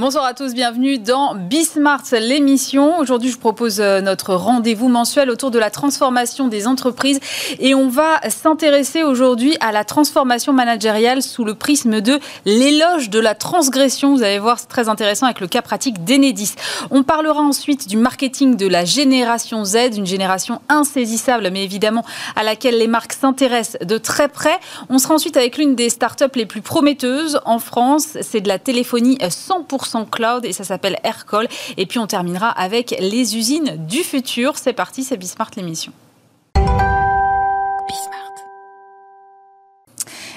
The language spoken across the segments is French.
Bonsoir à tous, bienvenue dans Bismart, l'émission. Aujourd'hui, je propose euh, notre rendez-vous mensuel autour de la transformation des entreprises et on va s'intéresser aujourd'hui à la transformation managériale sous le prisme de l'éloge de la transgression. Vous allez voir, c'est très intéressant avec le cas pratique d'Enedis. On parlera ensuite du marketing de la génération Z, une génération insaisissable, mais évidemment à laquelle les marques s'intéressent de très près. On sera ensuite avec l'une des startups les plus prometteuses en France, c'est de la téléphonie 100% cloud et ça s'appelle Aircall. Et puis on terminera avec les usines du futur. C'est parti, c'est Bismart l'émission.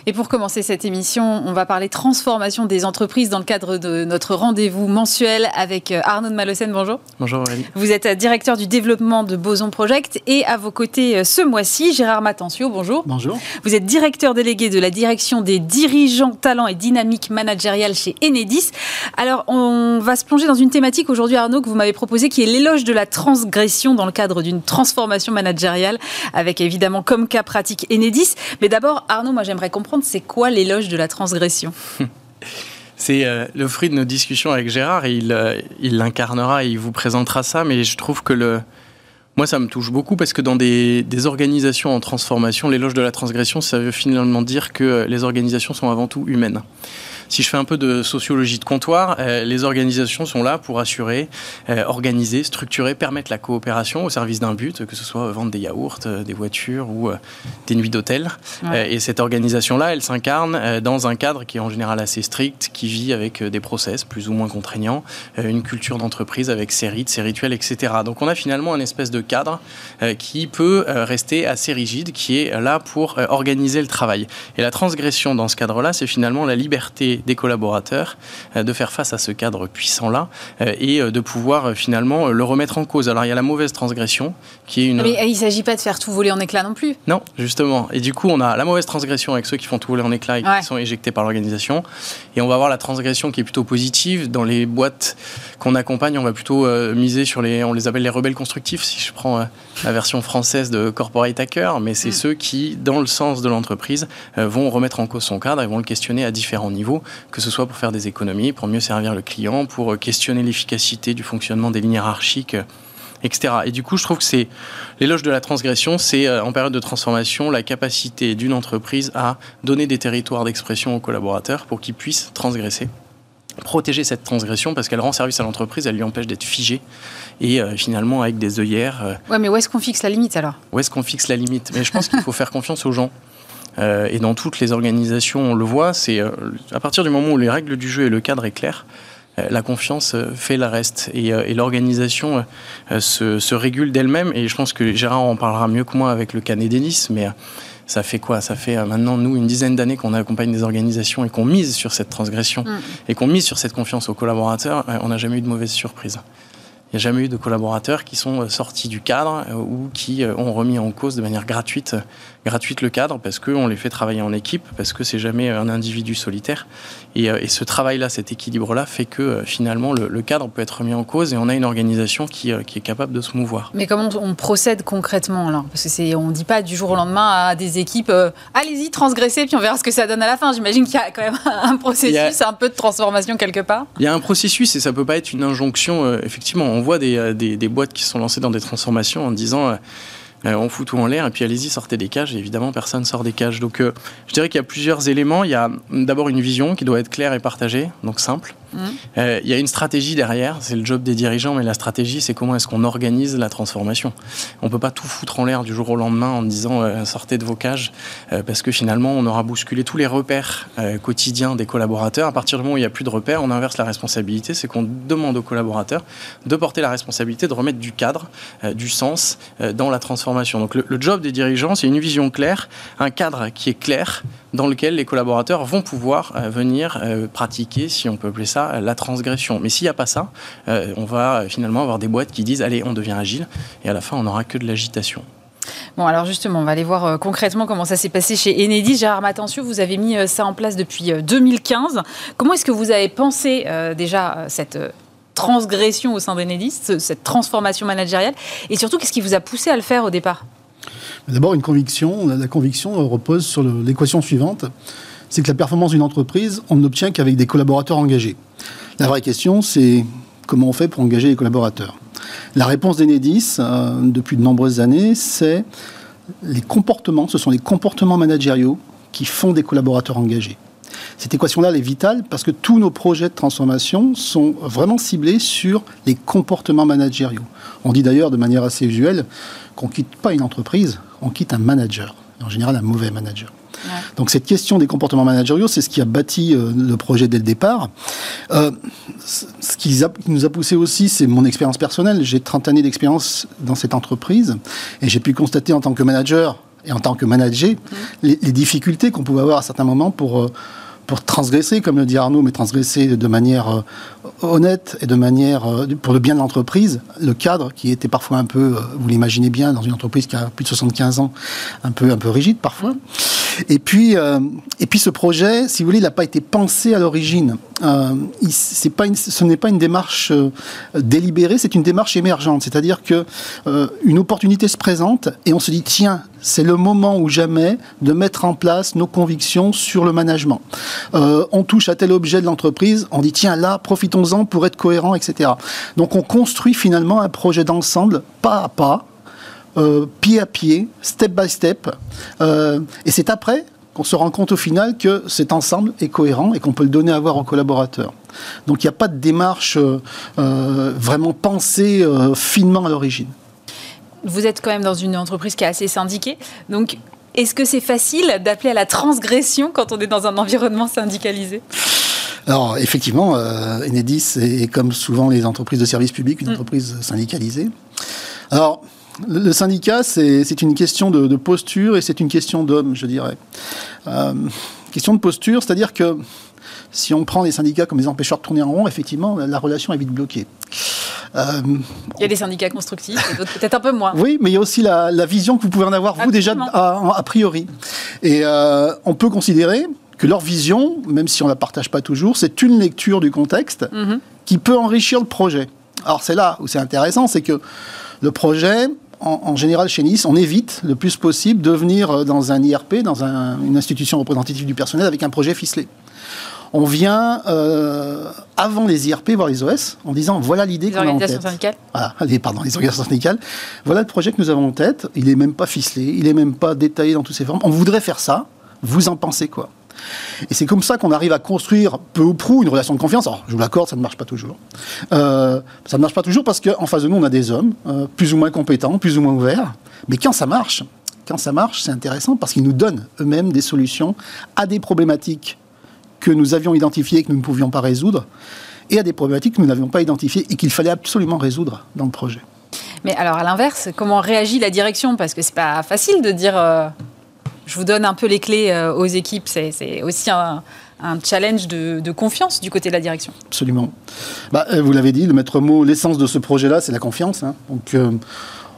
Et pour commencer cette émission, on va parler transformation des entreprises dans le cadre de notre rendez-vous mensuel avec euh, Arnaud de Malocène. Bonjour. Bonjour Aurélie. Vous êtes euh, directeur du développement de Boson Project et à vos côtés euh, ce mois-ci, Gérard Matencio. Bonjour. Bonjour. Vous êtes directeur délégué de la direction des dirigeants talents et dynamique managériale chez Enedis. Alors, on va se plonger dans une thématique aujourd'hui, Arnaud, que vous m'avez proposé, qui est l'éloge de la transgression dans le cadre d'une transformation managériale, avec évidemment comme cas pratique Enedis. Mais d'abord, Arnaud, moi j'aimerais comprendre c'est quoi l'éloge de la transgression? C'est euh, le fruit de nos discussions avec Gérard et euh, il l'incarnera et il vous présentera ça. Mais je trouve que moi, ça me touche beaucoup parce que dans des, des organisations en transformation, l'éloge de la transgression, ça veut finalement dire que les organisations sont avant tout humaines. Si je fais un peu de sociologie de comptoir, euh, les organisations sont là pour assurer, euh, organiser, structurer, permettre la coopération au service d'un but, que ce soit vendre des yaourts, euh, des voitures ou des nuits d'hôtel. et cette organisation-là, elle s'incarne dans un cadre qui est en général assez strict, qui vit avec des process plus ou moins contraignants, une culture d'entreprise avec ses rites, ses rituels, etc. Donc on a finalement un espèce de cadre qui peut rester assez rigide, qui est là pour organiser le travail. Et la transgression dans ce cadre-là, c'est finalement la liberté des collaborateurs euh, de faire face à ce cadre puissant-là euh, et euh, de pouvoir finalement le remettre en cause. Alors il y a la mauvaise transgression qui est une... Mais il ne s'agit pas de faire tout voler en éclats non plus. Non, justement. Et du coup, on a la mauvaise transgression avec ceux qui font tout voler en éclats et qui sont éjectés par l'organisation. Et on va avoir la transgression qui est plutôt positive. Dans les boîtes qu'on accompagne, on va plutôt miser sur les... On les appelle les rebelles constructifs, si je prends la version française de Corporate Hacker. Mais c'est mm. ceux qui, dans le sens de l'entreprise, vont remettre en cause son cadre et vont le questionner à différents niveaux que ce soit pour faire des économies, pour mieux servir le client, pour questionner l'efficacité du fonctionnement des lignes hiérarchiques, etc. Et du coup, je trouve que c'est l'éloge de la transgression, c'est euh, en période de transformation la capacité d'une entreprise à donner des territoires d'expression aux collaborateurs pour qu'ils puissent transgresser protéger cette transgression parce qu'elle rend service à l'entreprise, elle lui empêche d'être figée et euh, finalement avec des œillères. Euh, ouais, mais où est-ce qu'on fixe la limite alors? Où est-ce qu'on fixe la limite? Mais je pense qu'il faut faire confiance aux gens. Euh, et dans toutes les organisations, on le voit, c'est euh, à partir du moment où les règles du jeu et le cadre est clair, euh, la confiance fait le reste et, l'organisation se, se, régule d'elle-même. Et je pense que Gérard en parlera mieux que moi avec le canet Denis, mais ça fait quoi? Ça fait maintenant, nous, une dizaine d'années qu'on accompagne des organisations et qu'on mise sur cette transgression mm. et qu'on mise sur cette confiance aux collaborateurs. On n'a jamais eu de mauvaise surprise. Il n'y a jamais eu de collaborateurs qui sont sortis du cadre ou qui ont remis en cause de manière gratuite gratuite le cadre parce qu'on les fait travailler en équipe, parce que c'est jamais un individu solitaire. Et, euh, et ce travail-là, cet équilibre-là, fait que euh, finalement le, cadre peut être remis en cause et on a une organisation qui, euh, qui est capable de se mouvoir. Mais comment on procède concrètement alors Parce que on ne dit pas du jour au lendemain à des équipes allez-y, transgressez, puis on verra ce que ça donne à la fin. J'imagine qu'il y a quand même un processus, un peu de transformation quelque part. Il y a un processus et ça peut pas être une injonction. effectivement, on voit des, des, des, boîtes qui sont lancées dans des transformations en disant euh, on fout tout en l'air et puis allez-y, sortez des cages. Et évidemment, personne sort des cages. Donc, euh, je dirais qu'il y a plusieurs éléments. Il y a d'abord une vision qui doit être claire et partagée, donc simple. Euh, il y a une stratégie derrière, c'est le job des dirigeants, mais la stratégie, c'est comment est-ce qu'on organise la transformation. On ne peut pas tout foutre en l'air du jour au lendemain en disant euh, sortez de vos cages, euh, parce que finalement, on aura bousculé tous les repères quotidiens des collaborateurs. À partir du moment où il n'y a plus de repères, on inverse la responsabilité, c'est qu'on demande aux collaborateurs de porter la responsabilité de remettre du cadre, du sens dans la transformation. Donc le job des dirigeants, c'est une vision claire, un cadre qui est clair, dans lequel les collaborateurs vont pouvoir venir pratiquer, si on peut appeler ça, la transgression. Mais s'il n'y a pas ça, euh, on va finalement avoir des boîtes qui disent allez, on devient agile, et à la fin, on n'aura que de l'agitation. Bon, alors justement, on va aller voir concrètement comment ça s'est passé chez Enedis. Gérard Matencio, vous avez mis ça en place depuis 2015. Comment est-ce que vous avez pensé déjà cette transgression au sein d'Enedis, cette transformation managériale? Et surtout, qu'est-ce qui vous a poussé à le faire au départ? D'abord, une conviction. La conviction repose sur l'équation suivante c'est que la performance d'une entreprise, on ne l'obtient qu'avec des collaborateurs engagés. La vraie question, c'est comment on fait pour engager les collaborateurs. La réponse d'Enedis, euh, depuis de nombreuses années, c'est les comportements, ce sont les comportements managériaux qui font des collaborateurs engagés. Cette équation-là, elle est vitale parce que tous nos projets de transformation sont vraiment ciblés sur les comportements managériaux. On dit d'ailleurs de manière assez usuelle qu'on quitte pas une entreprise, on quitte un manager, en général un mauvais manager. Donc cette question des comportements managériaux, c'est ce qui a bâti euh, le projet dès le départ. Euh, ce qui nous a poussé aussi, c'est mon expérience personnelle. J'ai 30 années d'expérience dans cette entreprise et j'ai pu constater en tant que manager et en tant que manager mmh. les, les, difficultés qu'on pouvait avoir à certains moments pour... Euh, pour transgresser, comme le dit Arnaud, mais transgresser de manière honnête et de manière pour le bien de l'entreprise, le cadre qui était parfois un peu, vous l'imaginez bien, dans une entreprise qui a plus de 75 ans, un peu un peu rigide parfois. Et puis et puis ce projet, si vous voulez, il n'a pas été pensé à l'origine. c'est pas ce n'est pas une démarche délibérée, c'est une démarche émergente. C'est-à-dire que une opportunité se présente et on se dit tiens, c'est le moment ou jamais de mettre en place nos convictions sur le management. Euh, on touche à tel objet de l'entreprise, on dit tiens là, profitons-en pour être cohérent, etc. Donc on construit finalement un projet d'ensemble, pas à pas, euh, pied à pied, step by step. Euh, et c'est après qu'on se rend compte au final que cet ensemble est cohérent et qu'on peut le donner à voir aux collaborateurs. Donc il n'y a pas de démarche vraiment pensée finement à l'origine vous êtes quand même dans une entreprise qui est assez syndiquée. Donc, est-ce que c'est facile d'appeler à la transgression quand on est dans un environnement syndicalisé? Alors effectivement, euh, Enedis est comme souvent les entreprises de services publics, une mm. entreprise syndicalisée. Alors le, syndicat, c'est une question de, posture et c'est une question d'homme, je dirais. Euh, question de posture, c'est-à-dire que si on prend les syndicats comme des empêcheurs de tourner en rond, effectivement, la relation est vite bloquée. Euh, il y a des syndicats constructifs et d'autres peut-être un peu moins. Oui, mais il y a aussi la, vision que vous pouvez en avoir, vous, déjà, a, priori. Et euh, on peut considérer que leur vision, même si on ne la partage pas toujours, c'est une lecture du contexte mhm. qui peut enrichir le projet. Alors c'est là où c'est intéressant, c'est que le projet, en, général chez Nice, on évite le plus possible de venir euh, dans un IRP, dans une institution représentative du personnel, avec un projet ficelé on vient euh, avant les IRP voir les OS en disant voilà l'idée qu'on a en tête. Syndicales. Voilà, pardon, les organisations syndicales. Voilà le projet que nous avons en tête. Il n'est même pas ficelé, il n'est même pas détaillé dans toutes ses formes. On voudrait faire ça. Vous en pensez quoi? Et c'est comme ça qu'on arrive à construire peu ou prou une relation de confiance. Alors, je vous l'accorde, ça ne marche pas toujours. Euh, ça ne marche pas toujours parce qu'en face de nous, on a des hommes euh, plus ou moins compétents, plus ou moins ouverts. Mais quand ça marche, quand ça marche, c'est intéressant parce qu'ils nous donnent eux-mêmes des solutions à des problématiques que nous avions identifiées et que nous ne pouvions pas résoudre, et à des problématiques que nous n'avions pas identifiées et qu'il fallait absolument résoudre dans le projet. Mais alors, à l'inverse, comment réagit la direction? Parce que c'est pas facile de dire euh, je vous donne un peu les clés euh, aux équipes. C'est aussi un, challenge de, confiance du côté de la direction. Absolument. Bah, euh, vous l'avez dit, le maître mot, l'essence de ce projet-là, c'est la confiance. Hein. Donc,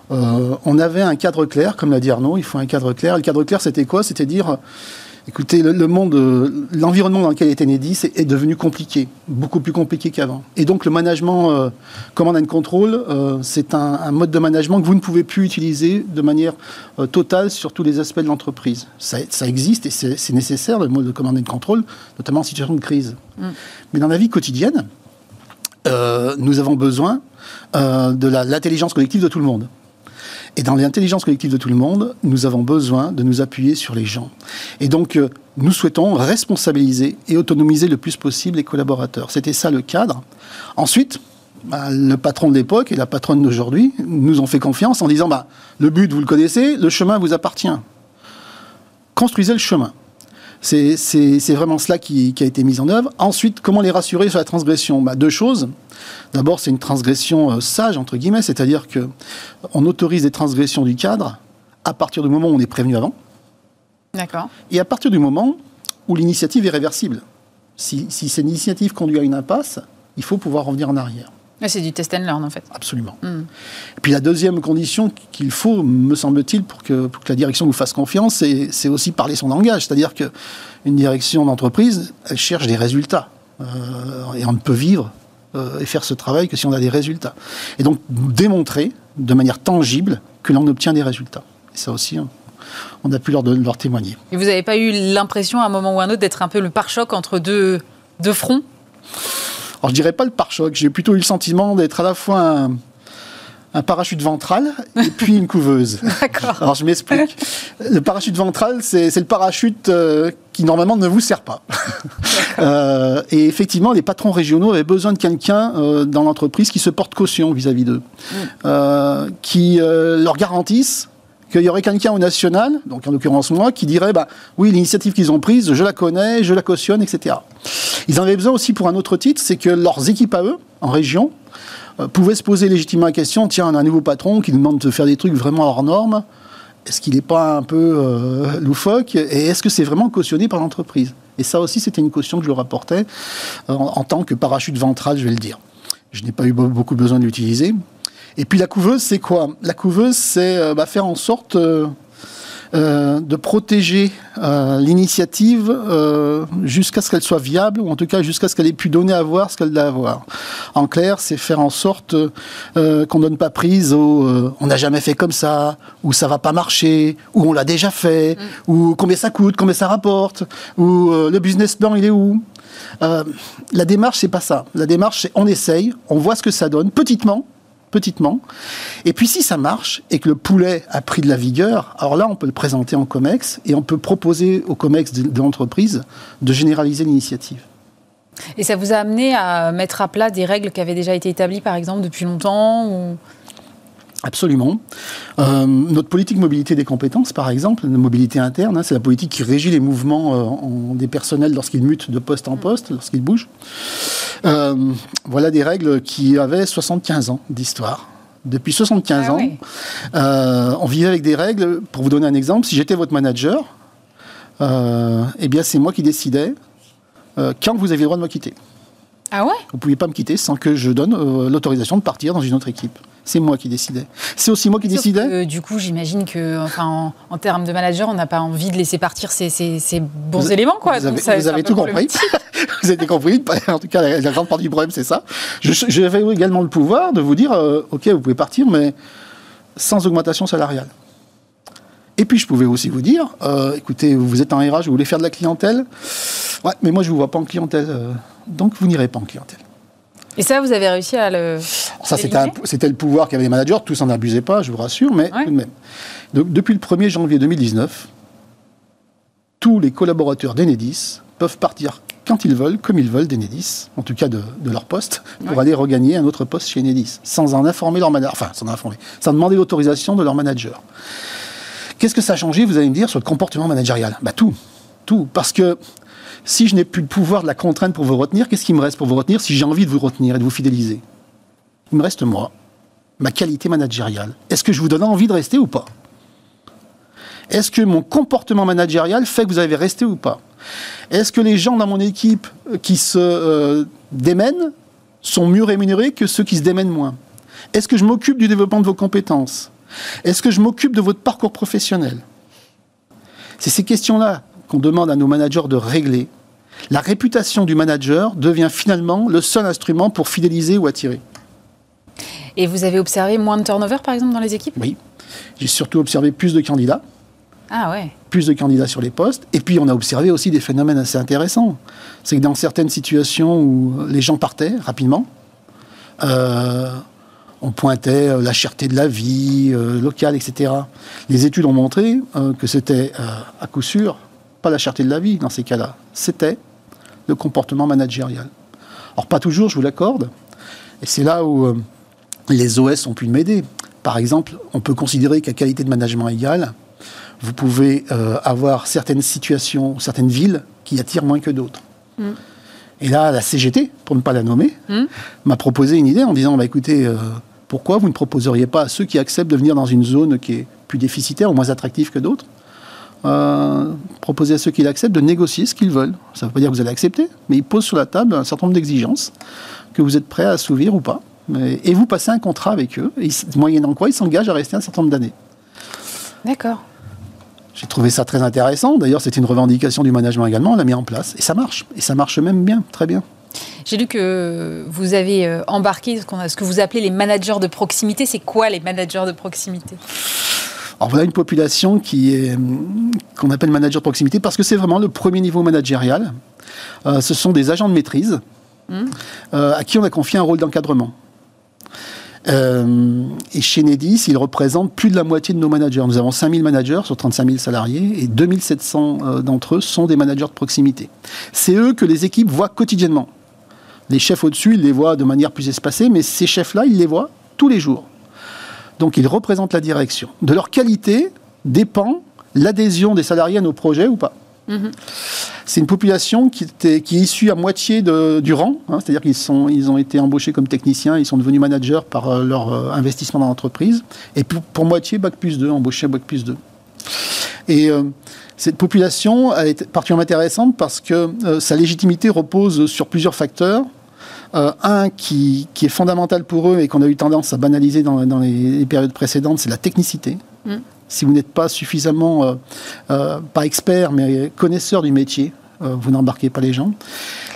on avait un cadre clair, comme l'a dit Arnaud, il faut un cadre clair. Le cadre clair, c'était quoi? C'était dire Écoutez, le, monde, euh, l'environnement dans lequel est Enedis est, est, devenu compliqué, beaucoup plus compliqué qu'avant. Et donc le management euh, command and control, euh, c'est un, mode de management que vous ne pouvez plus utiliser de manière totale sur tous les aspects de l'entreprise. Ça, existe et c'est nécessaire le mode de command and control, notamment en situation de crise. Mm. Mais dans la vie quotidienne, nous avons besoin de l'intelligence collective de tout le monde. Et dans l'intelligence collective de tout le monde, nous avons besoin de nous appuyer sur les gens. Et donc, euh, nous souhaitons responsabiliser et autonomiser le plus possible les collaborateurs. C'était ça le cadre. Ensuite, bah, le patron de l'époque et la patronne d'aujourd'hui nous ont fait confiance en disant bah, le but, vous le connaissez, le chemin vous appartient. Construisez le chemin. C'est vraiment cela qui, a été mis en œuvre. Ensuite, comment les rassurer sur la transgression? Bah, Deux choses. D'abord, c'est une transgression euh, sage, entre guillemets, c'est-à-dire qu'on autorise des transgressions du cadre à partir du moment où on est prévenu avant. D'accord. Et à partir du moment où l'initiative est réversible. Si, si cette initiative conduit à une impasse, il faut pouvoir revenir en arrière. C'est du test and learn en fait. Absolument. Hmm. Et puis la deuxième condition qu'il faut, me semble-t-il, pour que, la direction nous fasse confiance, c'est aussi parler son langage. C'est-à-dire qu'une direction d'entreprise, elle cherche des résultats. Euh, et on ne peut vivre euh, et faire ce travail que si on a des résultats. Et donc démontrer de manière tangible que l'on obtient des résultats. Et ça aussi, on a pu leur, leur témoigner. Et vous n'avez pas eu l'impression à un moment ou à un autre d'être un peu le pare-choc entre deux, deux fronts? Alors je dirais pas le pare-choc, j'ai plutôt eu le sentiment d'être à la fois un, un parachute ventral et puis une couveuse. D'accord. Alors je m'explique. Le parachute ventral, c'est le parachute euh, qui normalement ne vous sert pas. Euh, et effectivement, les patrons régionaux avaient besoin de quelqu'un euh, dans l'entreprise qui se porte caution vis-à-vis d'eux, euh, qui leur garantisse qu'il y aurait quelqu'un au national, donc en l'occurrence moi, qui dirait bah, oui, l'initiative qu'ils ont prise, je la connais, je la cautionne, etc. Ils en avaient besoin aussi pour un autre titre, c'est que leurs équipes à eux, en région, euh, pouvaient se poser légitimement la question tiens, on a un nouveau patron qui nous demande de faire des trucs vraiment hors normes. Est-ce qu'il n'est pas un peu euh, loufoque Et est-ce que c'est vraiment cautionné par l'entreprise? Et ça aussi, c'était une caution que je leur apportais euh, en, en tant que parachute ventral, je vais le dire. Je n'ai pas eu be- beaucoup besoin de l'utiliser. Et puis la couveuse, c'est quoi? La couveuse, c'est euh, bah, faire en sorte euh, euh, de protéger euh, l'initiative euh, jusqu'à ce qu'elle soit viable, ou en tout cas jusqu'à ce qu'elle ait pu donner à voir ce qu'elle doit avoir. En clair, c'est faire en sorte euh, qu'on ne donne pas prise au euh, on n'a jamais fait comme ça, ou ça va pas marcher, ou on l'a déjà fait, ou combien ça coûte, combien ça rapporte, ou euh, le business plan il est où? Euh, la démarche, c'est pas ça. La démarche, c'est on essaye, on voit ce que ça donne, petitement, petitement. Et puis si ça marche et que le poulet a pris de la vigueur, alors là, on peut le présenter en COMEX et on peut proposer au COMEX de, l'entreprise de généraliser l'initiative. Et ça vous a amené à mettre à plat des règles qui avaient déjà été établies, par exemple, depuis longtemps. Absolument. Euh, notre politique mobilité des compétences, par exemple, la mobilité interne, hein, c'est la politique qui régit les mouvements euh, en- des personnels lorsqu'ils mutent de poste en poste, lorsqu'ils bougent. Euh, voilà des règles qui avaient 75 ans d'histoire. Depuis 75 Ah ans, oui. on vivait avec des règles. Pour vous donner un exemple, si j'étais votre manager, eh bien c'est moi qui décidais quand vous aviez le droit de me quitter. Ah ouais? Vous ne pouviez pas me quitter sans que je donne l'autorisation de partir dans une autre équipe. C'est moi qui décidais. C'est aussi moi qui Sauf décidais. que, du coup, j'imagine que, enfin, en, en termes de manager, on n'a pas envie de laisser partir ces, ces- ces bons Vous- éléments, quoi. Vous avez, Donc, ça- vous avez tout compris. vous avez compris. En tout cas, la, la grande partie du problème, c'est ça. J'avais également le pouvoir de vous dire, euh, OK, vous pouvez partir, mais sans augmentation salariale. Et puis, je pouvais aussi vous dire, euh, écoutez, vous êtes en RH, vous voulez faire de la clientèle? Ouais, mais moi, je ne vous vois pas en clientèle. euh, donc, vous n'irez pas en clientèle. Et ça, vous avez réussi à le. Ça, c'était le pouvoir qu'avaient les managers. Tous n'en abusaient pas, je vous rassure, mais Ouais. tout de même. Donc, depuis le 1er janvier 2019, tous les collaborateurs d'Enedis peuvent partir quand ils veulent, comme ils veulent d'Enedis, en tout cas de, de leur poste, pour Ouais. aller regagner un autre poste chez Enedis, sans en informer leur manager, enfin, sans en informer, sans demander l'autorisation de leur manager. Qu'est-ce que ça a changé, vous allez me dire, sur le comportement managérial? Bah tout, tout, parce que si je n'ai plus le pouvoir de la contrainte pour vous retenir, qu'est-ce qui me reste pour vous retenir si j'ai envie de vous retenir et de vous fidéliser Il me reste moi, ma qualité managériale. Est-ce que je vous donne envie de rester ou pas? Est-ce que mon comportement managérial fait que vous avez resté ou pas? Est-ce que les gens dans mon équipe euh, qui se euh, démènent sont mieux rémunérés que ceux qui se démènent moins? Est-ce que je m'occupe du développement de vos compétences? Est-ce que je m'occupe de votre parcours professionnel? C'est ces questions-là qu'on demande à nos managers de régler. La réputation du manager devient finalement le seul instrument pour fidéliser ou attirer. Et vous avez observé moins de turnover, par exemple, dans les équipes? Oui. J'ai surtout observé plus de candidats, Ah ouais. plus de candidats sur les postes, et puis on a observé aussi des phénomènes assez intéressants. C'est que dans certaines situations où les gens partaient rapidement, euh, on pointait euh, la cherté de la vie euh, locale, etc. Les études ont montré euh, que c'était à coup sûr pas la cherté de la vie dans ces cas-là, c'était le comportement managérial. Alors pas toujours, je vous l'accorde, et c'est là où euh, les OS ont pu m'aider. Par exemple, on peut considérer qu'à qualité de management égale, vous pouvez euh, avoir certaines situations, certaines villes qui attirent moins que d'autres. Et là, la CGT, pour ne pas la nommer, m'a proposé une idée en disant, bah, écoutez, euh, pourquoi vous ne proposeriez pas à ceux qui acceptent de venir dans une zone qui est plus déficitaire ou moins attractive que d'autres, euh, proposer à ceux qui l'acceptent de négocier ce qu'ils veulent. Ça ne veut pas dire que vous allez accepter, mais ils posent sur la table un certain nombre d'exigences que vous êtes prêt à assouvir ou pas. Et vous passez un contrat avec eux, et ils- moyennant quoi ils s'engagent à rester un certain nombre d'années. D'accord. J'ai trouvé ça très intéressant. D'ailleurs, c'était une revendication du management également. On l'a mis en place. Et ça marche. Et ça marche même bien, très bien. J'ai lu que vous avez euh, embarqué ce, qu'on a- ce que vous appelez les managers de proximité. C'est quoi les managers de proximité? Alors voilà une population qui est hum, qu'on appelle manager de proximité parce que c'est vraiment le premier niveau managérial. Euh, ce sont des agents de maîtrise mmh. à qui on a confié un rôle d'encadrement. Euh, et chez Nedis, ils représentent plus de la moitié de nos managers. Nous avons 5000 managers sur 35 000 salariés et 2700 euh, d'entre eux sont des managers de proximité. C'est eux que les équipes voient quotidiennement. Les chefs au-dessus, ils les voient de manière plus espacée, mais ces chefs-là, ils les voient tous les jours. Donc ils représentent la direction. De leur qualité dépend l'adhésion des salariés à nos projets ou pas. Mhm. C'est une population qui, était, qui est issue à moitié de, du rang, hein, c'est-à-dire qu'ils sont, ils ont été embauchés comme techniciens, ils sont devenus managers par euh, leur euh, investissement dans l'entreprise, et pour, moitié Bac plus 2, embauchés à Bac plus 2. Et euh, cette population est particulièrement intéressante parce que sa légitimité repose sur plusieurs facteurs. Un qui, qui, est fondamental pour eux et qu'on a eu tendance à banaliser dans, dans les, périodes précédentes, c'est la technicité. Mm si vous n'êtes pas suffisamment, euh, euh, pas expert, mais connaisseur du métier, euh, vous n'embarquez pas les gens.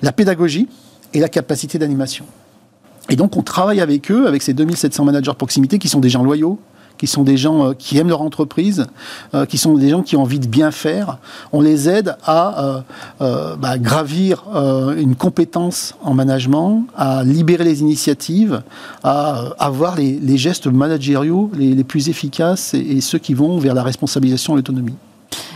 La pédagogie et la capacité d'animation. Et donc, on travaille avec eux, avec ces 2700 managers proximité qui sont des gens loyaux, qui sont des gens euh, qui aiment leur entreprise, euh, qui sont des gens qui ont envie de bien faire. On les aide à euh, bah, gravir une compétence en management, à libérer les initiatives, à avoir les, gestes managériaux les, plus efficaces et, ceux qui vont vers la responsabilisation et l'autonomie.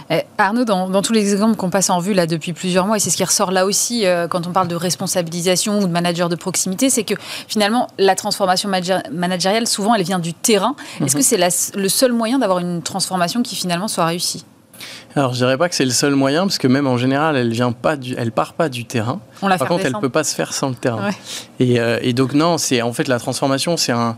Eh, Arnaud, dans, tous les exemples qu'on passe en vue là depuis plusieurs mois, et c'est ce qui ressort là aussi euh, quand on parle de responsabilisation ou de manager de proximité, c'est que finalement la transformation managériale, souvent, elle vient du terrain. Est-ce mhm. que c'est le seul moyen d'avoir une transformation qui finalement soit réussie? Alors, je dirais pas que c'est le seul moyen, parce que même en général, elle vient pas du, elle part pas du terrain. Par contre, elle peut pas se faire sans le terrain. Et, euh, et, donc non, c'est en fait la transformation, c'est un,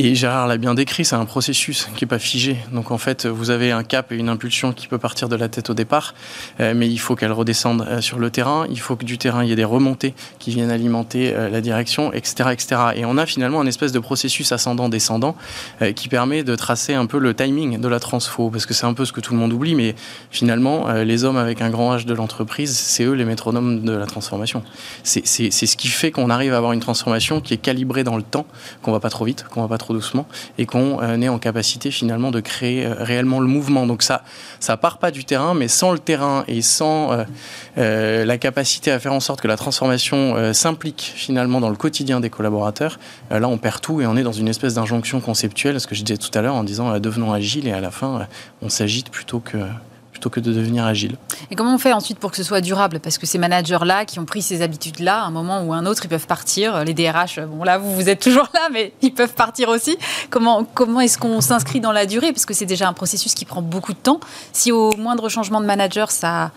et Gérard l'a bien décrit, c'est un processus qui n'est pas figé. Donc en fait, vous avez un cap et une impulsion qui peut partir de la tête au départ, euh, mais il faut qu'elle redescende euh, sur le terrain. Il faut que du terrain, il y ait des remontées qui viennent alimenter euh, la direction, etc., etc. Et on a finalement un espèce de processus ascendant-descendant qui permet de tracer un peu le timing de la transfo, parce que c'est un peu ce que tout le monde oublie, mais finalement, les hommes avec un grand H de l'entreprise, c'est eux les métronomes de la transformation. C'est ce qui fait qu'on arrive à avoir une transformation qui est calibrée dans le temps, qu'on va pas trop vite, qu'on va pas trop doucement et qu'on euh, est en capacité finalement de créer euh, réellement le mouvement. Donc ça, ça part pas du terrain, mais sans le terrain et sans euh, la capacité à faire en sorte que la transformation s'implique finalement dans le quotidien des collaborateurs, là on perd tout et on est dans une espèce d'injonction conceptuelle, ce que je disais tout à l'heure en disant devenons agiles et à la fin on s'agite plutôt que plutôt que de devenir agile. Et comment on fait ensuite pour que ce soit durable? Parce que ces managers-là, qui ont pris ces habitudes-là, à un moment ou un autre, ils peuvent partir. Les DRH, bon là, vous, vous êtes toujours là, mais ils peuvent partir aussi. Comment, comment est-ce qu'on s'inscrit dans la durée? Parce que c'est déjà un processus qui prend beaucoup de temps. Si au moindre changement de manager, ça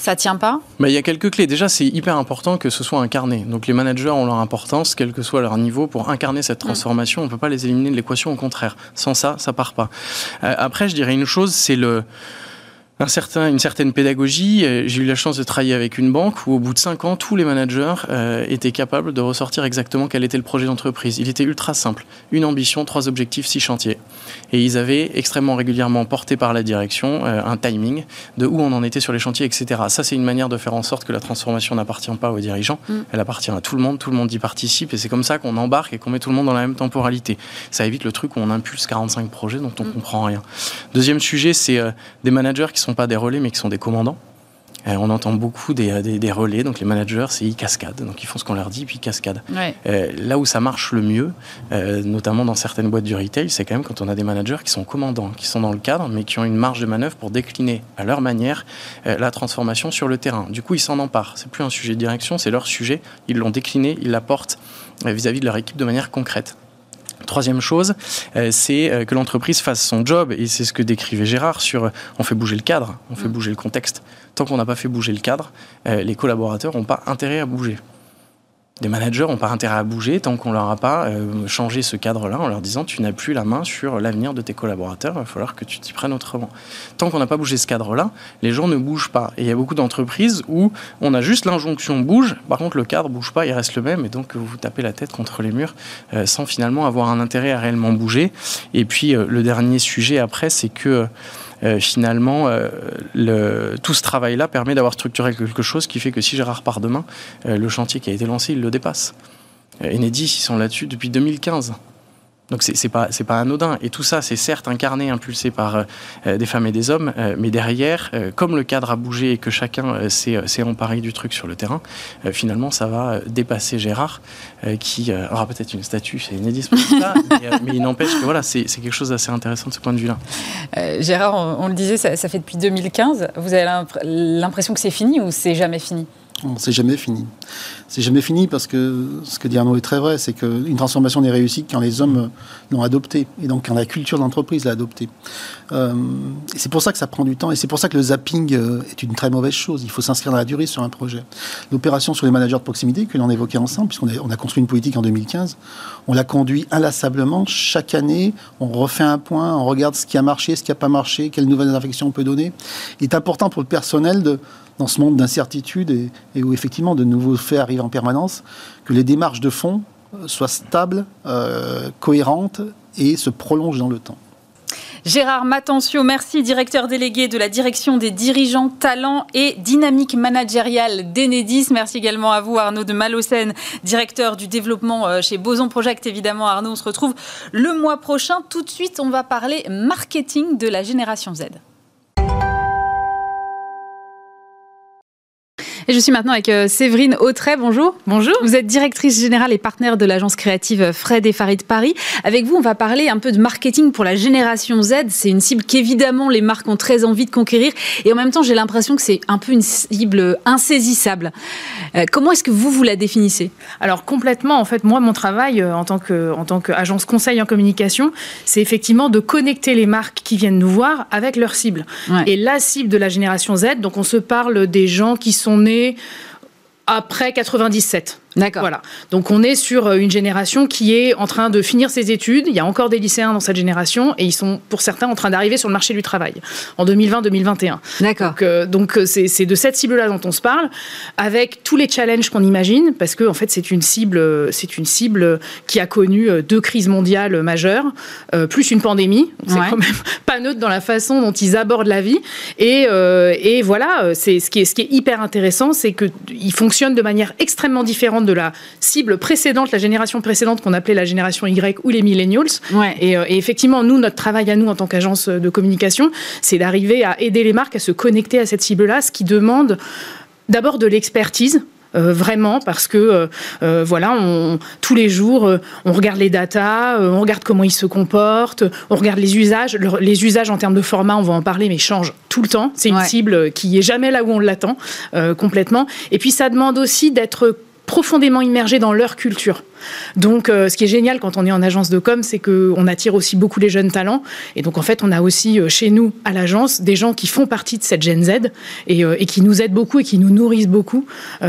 ça tient pas? Mais Il y a quelques clés. Déjà, c'est hyper important que ce soit incarné. Donc les managers ont leur importance, quel que soit leur niveau, pour incarner cette transformation. On ne peut pas les éliminer de l'équation, au contraire. Sans ça, ça part pas. Euh, après, je dirais une chose, c'est le un certain, une certaine pédagogie. Euh, j'ai eu la chance de travailler avec une banque où, au bout de cinq ans, tous les managers euh, étaient capables de ressortir exactement quel était le projet d'entreprise. Il était ultra simple. Une ambition, trois objectifs, six chantiers. Et ils avaient extrêmement régulièrement porté par la direction euh, un timing de où on en était sur les chantiers, etc. Ça, c'est une manière de faire en sorte que la transformation n'appartient pas aux dirigeants. Mm. Elle appartient à tout le monde. Tout le monde y participe. Et c'est comme ça qu'on embarque et qu'on met tout le monde dans la même temporalité. Ça évite le truc où on impulse 45 projets dont on ne mm. comprend rien. Deuxième sujet, c'est des managers qui sont sont pas des relais, mais qui sont des commandants. Euh, on entend beaucoup des, des, relais, donc les managers, c'est ils cascadent, donc ils font ce qu'on leur dit, puis ils cascadent. Euh, là où ça marche le mieux, euh, notamment dans certaines boîtes du retail, c'est quand même quand on a des managers qui sont commandants, qui sont dans le cadre, mais qui ont une marge de manœuvre pour décliner à leur manière la transformation sur le terrain. Du coup, ils s'en emparent. C'est plus un sujet de direction, c'est leur sujet. Ils l'ont décliné, ils l'apportent vis-à-vis de leur équipe de manière concrète. Troisième chose, euh, c'est euh, que l'entreprise fasse son job, et c'est ce que décrivait Gérard sur euh, on fait bouger le cadre, on fait mm. bouger le contexte. Tant qu'on n'a pas fait bouger le cadre, les collaborateurs n'ont pas intérêt à bouger des managers n'ont pas intérêt à bouger tant qu'on leur a pas euh, changé ce cadre-là en leur disant tu n'as plus la main sur l'avenir de tes collaborateurs, il va falloir que tu t'y prennes autrement. Tant qu'on n'a pas bougé ce cadre-là, les gens ne bougent pas. Et il y a beaucoup d'entreprises où on a juste l'injonction bouge, par contre le cadre bouge pas, il reste le même, et donc vous tapez la tête contre les murs euh, sans finalement avoir un intérêt à réellement bouger. Et puis euh, le dernier sujet après, c'est que euh, finalement, euh, le, tout ce travail-là permet d'avoir structuré quelque chose qui fait que si Gérard part demain, euh, le chantier qui a été lancé, il le dépasse. Enedis, ils sont là-dessus depuis 2015. Donc c'est pas c'est pas anodin. Et tout ça c'est certes incarné impulsé par des femmes et des hommes mais derrière comme le cadre a bougé et que chacun s'est emparé du truc sur le terrain finalement ça va dépasser Gérard qui aura peut-être une statue c'est inédit pour ça mais, il n'empêche que voilà c'est quelque chose d'assez intéressant de ce point de vue là. Gérard on, on, le disait ça, ça fait depuis 2015 vous avez l'impression que c'est fini ou c'est jamais fini? C'est jamais fini. C'est jamais fini parce que ce que dit Arnaud est très vrai, c'est qu'une transformation n'est réussie quand les hommes l'ont adoptée et donc quand la culture d'entreprise l'a adoptée. Euh, c'est pour ça que ça prend du temps et c'est pour ça que le zapping euh, est une très mauvaise chose. Il faut s'inscrire dans la durée sur un projet. L'opération sur les managers de proximité que l'on évoquait ensemble, puisqu'on a, a construit une politique en 2015, on l'a conduit inlassablement. Chaque année, on refait un point, on regarde ce qui a marché, ce qui n'a pas marché, quelles nouvelles infections on peut donner. Il est important pour le personnel de dans ce monde d'incertitude et, où effectivement de nouveaux faits arrivent en permanence, que les démarches de fond euh, soient stables, euh, cohérentes et se prolongent dans le temps. Gérard Matencio, merci, directeur délégué de la direction des dirigeants, talents et dynamique managériale d'Enedis. Merci également à vous, Arnaud de Malocène, directeur du développement euh, chez Boson Project. Évidemment, Arnaud, on se retrouve le mois prochain. Tout de suite, on va parler marketing de la génération Z. Et je suis maintenant avec euh, Séverine Autray. Bonjour. Bonjour. Vous êtes directrice générale et partenaire de l'agence créative Fred et Farid Paris. Avec vous, on va parler un peu de marketing pour la génération Z. C'est une cible qu'évidemment les marques ont très envie de conquérir. Et en même temps, j'ai l'impression que c'est un peu une cible insaisissable. Euh, comment est-ce que vous, vous la définissez? Alors complètement, en fait, moi, mon travail euh, en tant que en tant qu'agence conseil en communication, c'est effectivement de connecter les marques qui viennent nous voir avec leur cible. Et la cible de la génération Z, donc on se parle des gens qui sont nés après 97. D'accord. Voilà. Donc on est sur euh, une génération qui est en train de finir ses études. Il y a encore des lycéens dans cette génération et ils sont pour certains en train d'arriver sur le marché du travail en 2020-2021. D'accord. Donc euh, euh, c'est de cette cible-là dont on se parle, avec tous les challenges qu'on imagine, parce que en fait c'est une cible, c'est une cible qui a connu deux crises mondiales majeures, plus une pandémie. C'est quand même pas neutre dans la façon dont ils abordent la vie. Et, et voilà, c'est ce qui est ce qui est hyper intéressant, c'est que ils fonctionnent de manière extrêmement différente de la cible précédente, la génération précédente qu'on appelait la génération Y ou les millennials. Euh, et, effectivement, nous, notre travail à nous en tant qu'agence de communication, c'est d'arriver à aider les marques à se connecter à cette cible-là, ce qui demande d'abord de l'expertise, euh, vraiment parce que euh, voilà on, tous les jours on regarde les datas on regarde comment ils se comportent on regarde les usages. Les usages en termes de format on va en parler mais changent tout le temps. C'est une cible qui est jamais là où on l'attend complètement. Et puis ça demande aussi d'être profondément immergés dans leur culture. Donc, euh, ce qui est génial quand on est en agence de com, c'est qu'on attire aussi beaucoup les jeunes talents. Et donc, en fait, on a aussi euh, chez nous, à l'agence, des gens qui font partie de cette Gen Z euh, et, qui nous aident beaucoup et qui nous nourrissent beaucoup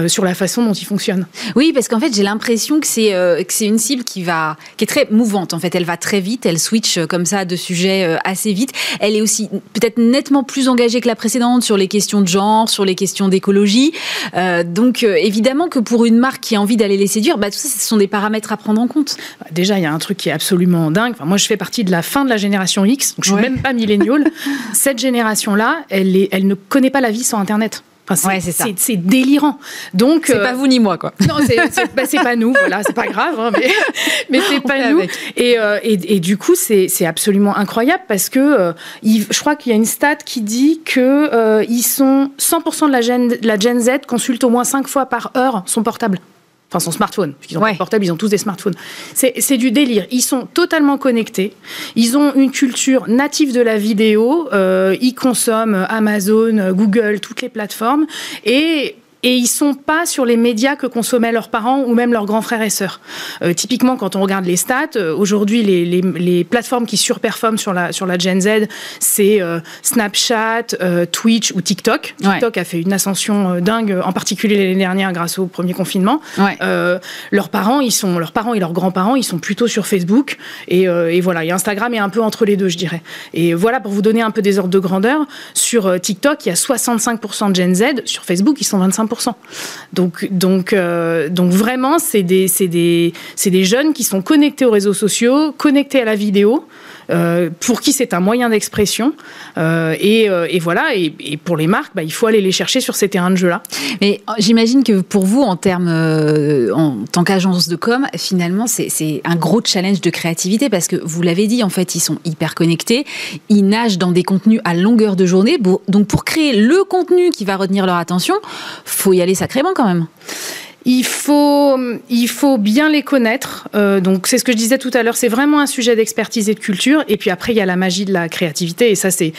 sur la façon dont ils fonctionnent. Oui, parce qu'en fait, j'ai l'impression que c'est c'est une cible qui va qui est très mouvante. En fait, elle va très vite, elle switch comme ça de sujets assez vite. Elle est aussi peut-être nettement plus engagée que la précédente sur les questions de genre, sur les questions d'écologie. donc, évidemment que pour une marque qui a envie d'aller les séduire, bah, tout ça, ce sont des paramètres à prendre en compte Déjà, il y a un truc qui est absolument dingue. Enfin, moi, je fais partie de la fin de la génération X, donc je suis même pas millénial. Cette génération-là, elle, est, elle ne connaît pas la vie sans Internet. C'est délirant. Donc c'est pas euh, vous ni moi quoi. Non, c'est bah, pas nous. Voilà, c'est pas grave, hein, mais, mais c'est pas nous. Euh, et, et, du coup, c'est absolument incroyable parce que euh, je crois qu'il y a une stat qui dit que ils sont 100% de la Gen, la Gen Z consulte au moins 5 fois par heure son portable enfin son smartphone, puisqu'ils ont pas de portable, ils ont tous des smartphones. C'est du délire. Ils sont totalement connectés. Ils ont une culture native de la vidéo. Euh, ils consomment Amazon, Google, toutes les plateformes. Et et ils sont pas sur les médias que consommaient leurs parents ou même leurs grands frères et sœurs. Euh, typiquement, quand on regarde les stats, euh, aujourd'hui, les, les, les, plateformes qui surperforment sur la, sur la Gen Z, c'est euh, Snapchat, Twitch ou TikTok. TikTok a fait une ascension dingue, en particulier l'année dernière grâce au premier confinement. Ouais. leurs parents, ils sont, leurs parents et leurs grands-parents, ils sont plutôt sur Facebook. Et, et, voilà, et Instagram est un peu entre les deux, je dirais. Et voilà, pour vous donner un peu des ordres de grandeur, sur TikTok, il y a 65% de Gen Z. Sur Facebook, ils sont 25%. Donc, donc, euh, donc vraiment, c'est des, des, des jeunes qui sont connectés aux réseaux sociaux, connectés à la vidéo. Pour qui c'est un moyen d'expression. Et, voilà, et, pour les marques, bah, il faut aller les chercher sur ces terrains de jeu-là. Mais j'imagine que pour vous, en termes, en tant qu'agence de com, finalement, c'est un gros challenge de créativité parce que vous l'avez dit, en fait, ils sont hyper connectés, ils nagent dans des contenus à longueur de journée. Donc pour créer le contenu qui va retenir leur attention, faut y aller sacrément quand même. Il faut, il faut bien les connaître. Euh, donc, c'est ce que je disais tout à l'heure. C'est vraiment un sujet d'expertise et de culture. Et puis après, il y a la magie de la créativité. Et ça, c'est,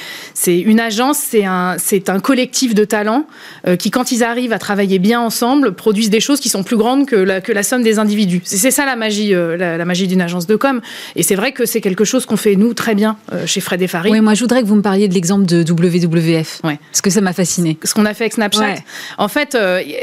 une agence, c'est un, un collectif de talents euh, qui, quand ils arrivent à travailler bien ensemble, produisent des choses qui sont plus grandes que la, que la somme des individus. C'est, ça la magie, euh, la, magie d'une agence de com. Et c'est vrai que c'est quelque chose qu'on fait nous très bien chez Fred et Farid. Oui, moi, je voudrais que vous me parliez de l'exemple de WWF. Ouais. Parce que ça m'a fasciné. Ce qu'on a fait avec Snapchat. En fait,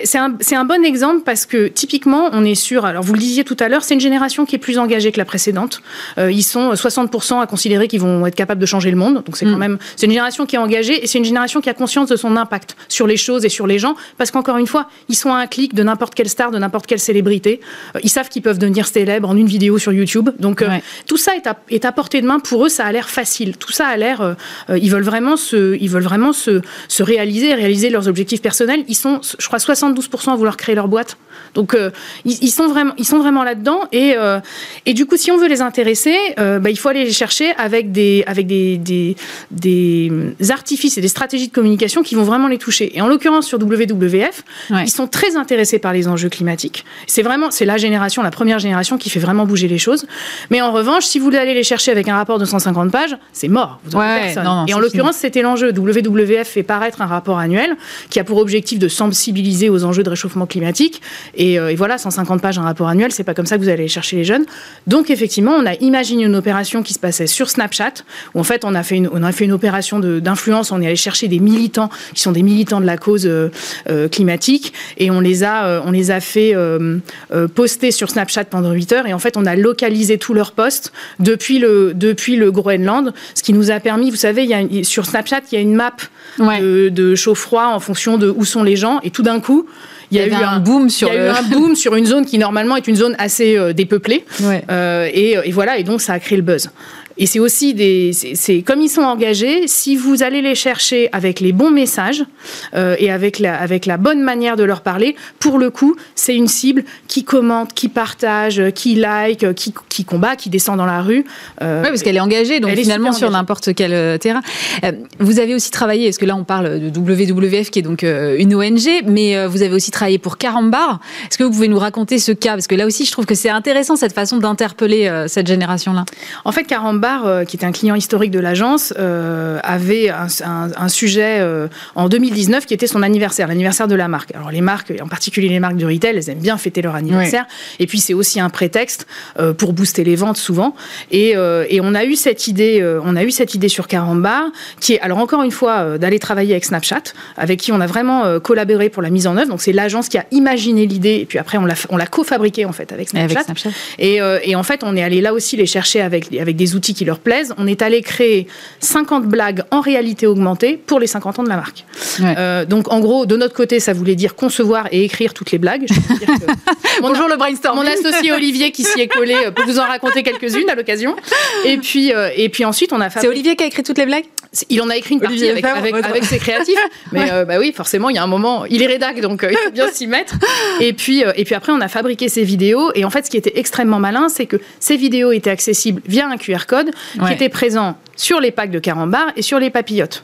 c'est un, un bon exemple parce que typiquement, on est sûr, alors vous le disiez tout à l'heure, c'est une génération qui est plus engagée que la précédente. Euh, ils sont 60% à considérer qu'ils vont être capables de changer le monde. Donc c'est quand mm. même, c'est une génération qui est engagée et c'est une génération qui a conscience de son impact sur les choses et sur les gens. Parce qu'encore une fois, ils sont à un clic de n'importe quelle star, de n'importe quelle célébrité. Euh, ils savent qu'ils peuvent devenir célèbres en une vidéo sur YouTube. Donc euh, tout ça est à, est à, portée de main. Pour eux, ça a l'air facile. Tout ça a l'air, ils veulent vraiment se, ils veulent vraiment se, se réaliser, réaliser leurs objectifs personnels. Ils sont, je crois, 72% à vouloir créer leur boîte. Donc euh, ils, sont vraiment, ils sont vraiment là-dedans. Et, euh, et du coup, si on veut les intéresser, euh, bah, il faut aller les chercher avec des, avec des, des, des, artifices et des stratégies de communication qui vont vraiment les toucher. Et en l'occurrence sur WWF, ils sont très intéressés par les enjeux climatiques. C'est vraiment, c'est la génération, la première génération qui fait vraiment bouger les choses. Mais en revanche, si vous allez les chercher avec un rapport de 150 pages, c'est mort. Vous personne. et en l'occurrence, c'était l'enjeu. WWF fait paraître un rapport annuel qui a pour objectif de sensibiliser aux enjeux de réchauffement climatique euh, et, voilà, 150 pages, un rapport annuel, c'est pas comme ça que vous allez chercher les jeunes. Donc effectivement, on a imaginé une opération qui se passait sur Snapchat, où en fait on a fait une, on a fait une opération d'influence, on est allé chercher des militants qui sont des militants de la cause euh, euh, climatique, et on les a, on les a fait poster sur Snapchat pendant 8 heures, et en fait on a localisé tous leurs posts depuis le, depuis le Groenland, ce qui nous a permis, vous savez, il y a, sur Snapchat, il y a une map de, de chaud-froid en fonction de où sont les gens, et tout d'un coup, il y, a, eu un, boom sur eu un boom sur une zone qui normalement est une zone assez euh, dépeuplée. Euh, et, et, voilà, et donc ça a créé le buzz. Et c'est aussi des. C'est comme ils sont engagés, si vous allez les chercher avec les bons messages euh, et avec la, avec la bonne manière de leur parler, pour le coup, c'est une cible qui commente, qui partage, qui like, qui, qui combat, qui descend dans la rue. Euh, oui, parce qu'elle est engagée, donc finalement sur n'importe quel euh, terrain. Vous avez aussi travaillé, parce que là on parle de WWF qui est donc une ONG, mais vous avez aussi travaillé pour Carambar. Est-ce que vous pouvez nous raconter ce cas? Parce que là aussi, je trouve que c'est intéressant cette façon d'interpeller cette génération-là. En fait, Carambar, euh, qui était un client historique de l'agence, euh, avait un, sujet euh, en 2019 qui était son anniversaire, l'anniversaire de la marque. Alors les marques, en particulier les marques de retail, elles aiment bien fêter leur anniversaire. Et puis c'est aussi un prétexte pour booster les ventes souvent. Et, on a eu cette idée, on a eu cette idée sur Carambar, qui est alors encore une fois d'aller travailler avec Snapchat, avec qui on a vraiment collaboré pour la mise en œuvre. Donc c'est l'agence qui a imaginé l'idée et puis après on l'a on l'a co-fabriqué en fait avec Snapchat. Et, et, en fait on est allé là aussi les chercher avec avec des outils qui leur plaisent. On est allé créer 50 blagues en réalité augmentée pour les 50 ans de la marque. Euh, donc en gros, de notre côté, ça voulait dire concevoir et écrire toutes les blagues. Bonjour le brainstorm. Mon associé Olivier qui s'y est collé euh, peut vous en raconter quelques-unes à l'occasion. Et puis, euh, et puis ensuite, on a fait. C'est Olivier qui a écrit toutes les blagues? Il en a écrit une partie avec, avec, ses créatifs, mais bah oui, forcément, il y a un moment, il est rédac, donc il faut bien s'y mettre. Et puis, et puis après, on a fabriqué ces vidéos, et en fait, ce qui était extrêmement malin, c'est que ces vidéos étaient accessibles via un QR code, qui était présent sur les packs de carambar et sur les papillotes.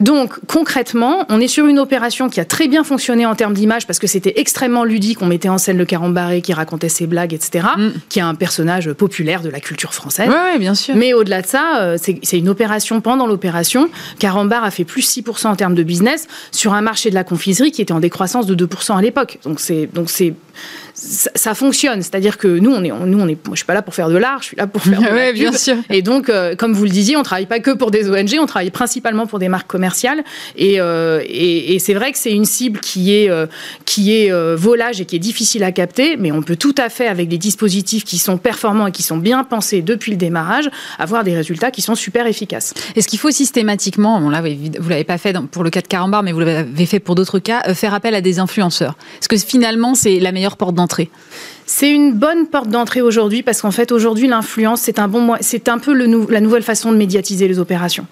Donc concrètement, on est sur une opération qui a très bien fonctionné en termes d'image parce que c'était extrêmement ludique. On mettait en scène le carambaré qui racontait ses blagues, etc. Mm. Qui est un personnage populaire de la culture française. Oui, bien sûr. Mais au-delà de ça, euh, c'est une opération pendant l'opération. Carambar a fait plus 6% en termes de business sur un marché de la confiserie qui était en décroissance de 2% à l'époque. Donc c'est donc c'est ça, fonctionne. C'est-à-dire que nous, on est, nous, on est, moi, je suis pas là pour faire de l'art, je suis là pour faire de ouais, bien sûr. Et donc, euh, comme vous le disiez, on travaille pas que pour des ONG, on travaille principalement pour des marques commerciales. Et, euh, et, c'est vrai que c'est une cible qui est, euh, qui est volage et qui est difficile à capter, mais on peut tout à fait, avec des dispositifs qui sont performants et qui sont bien pensés depuis le démarrage, avoir des résultats qui sont super efficaces. Est-ce qu'il faut systématiquement, bon là, vous l'avez pas fait pour le cas de Carambar, mais vous l'avez fait pour d'autres cas, faire appel à des influenceurs? Est-ce que finalement, c'est la meilleure porte d'entrée rentrée. C'est une bonne porte d'entrée aujourd'hui parce qu'en fait aujourd'hui l'influence c'est un bon c'est un peu le la nouvelle façon de médiatiser les opérations.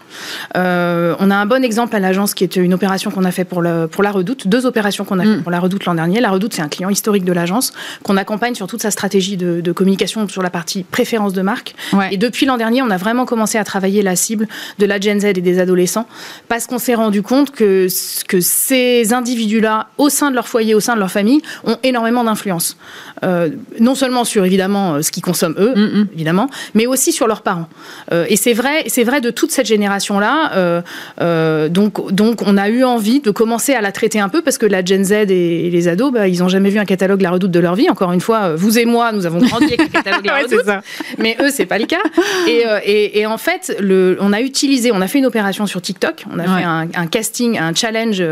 Euh, on a un bon exemple à l'agence qui est une opération qu'on a fait pour, le, pour la Redoute, deux opérations qu'on a fait mm. pour la Redoute l'an dernier. La Redoute c'est un client historique de l'agence qu'on accompagne sur toute sa stratégie de, communication sur la partie préférence de marque. Et depuis l'an dernier on a vraiment commencé à travailler la cible de la Gen Z et des adolescents parce qu'on s'est rendu compte que que ces individus-là au sein de leur foyer, au sein de leur famille ont énormément d'influence. Euh, non seulement sur évidemment euh, ce qu'ils consomment eux, mm, mm. évidemment, mais aussi sur leurs parents. Euh, et c'est vrai, c'est vrai de toute cette génération-là. donc, donc, on a eu envie de commencer à la traiter un peu parce que la Gen Z et, les ados, bah, ils n'ont jamais vu un catalogue La Redoute de leur vie. Encore une fois, vous et moi, nous avons grandi avec le catalogue La Redoute, mais eux, c'est pas le cas. Et, et, en fait, le, on a utilisé, on a fait une opération sur TikTok. On a fait un, casting, un challenge,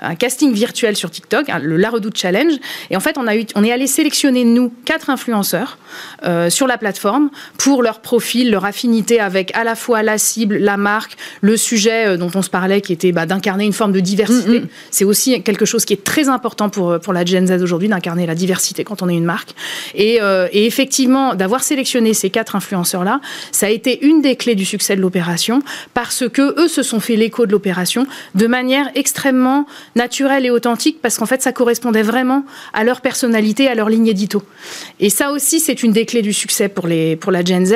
un casting virtuel sur TikTok, le La Redoute Challenge. Et en fait, on a eu, on est allé sélectionner nous, quatre influenceurs euh, sur la plateforme pour leur profil, leur affinité avec à la fois la cible, la marque, le sujet euh, dont on se parlait qui était bah, d'incarner une forme de diversité. Mm, mm. C'est aussi quelque chose qui est très important pour, pour la Gen Z aujourd'hui, d'incarner la diversité quand on est une marque. Et, euh, et effectivement, d'avoir sélectionné ces quatre influenceurs-là, ça a été une des clés du succès de l'opération parce que eux se sont fait l'écho de l'opération de manière extrêmement naturelle et authentique parce qu'en fait, ça correspondait vraiment à leur personnalité, à leur ligne édito. Et ça aussi, c'est une des clés du succès pour, les, pour la Gen Z.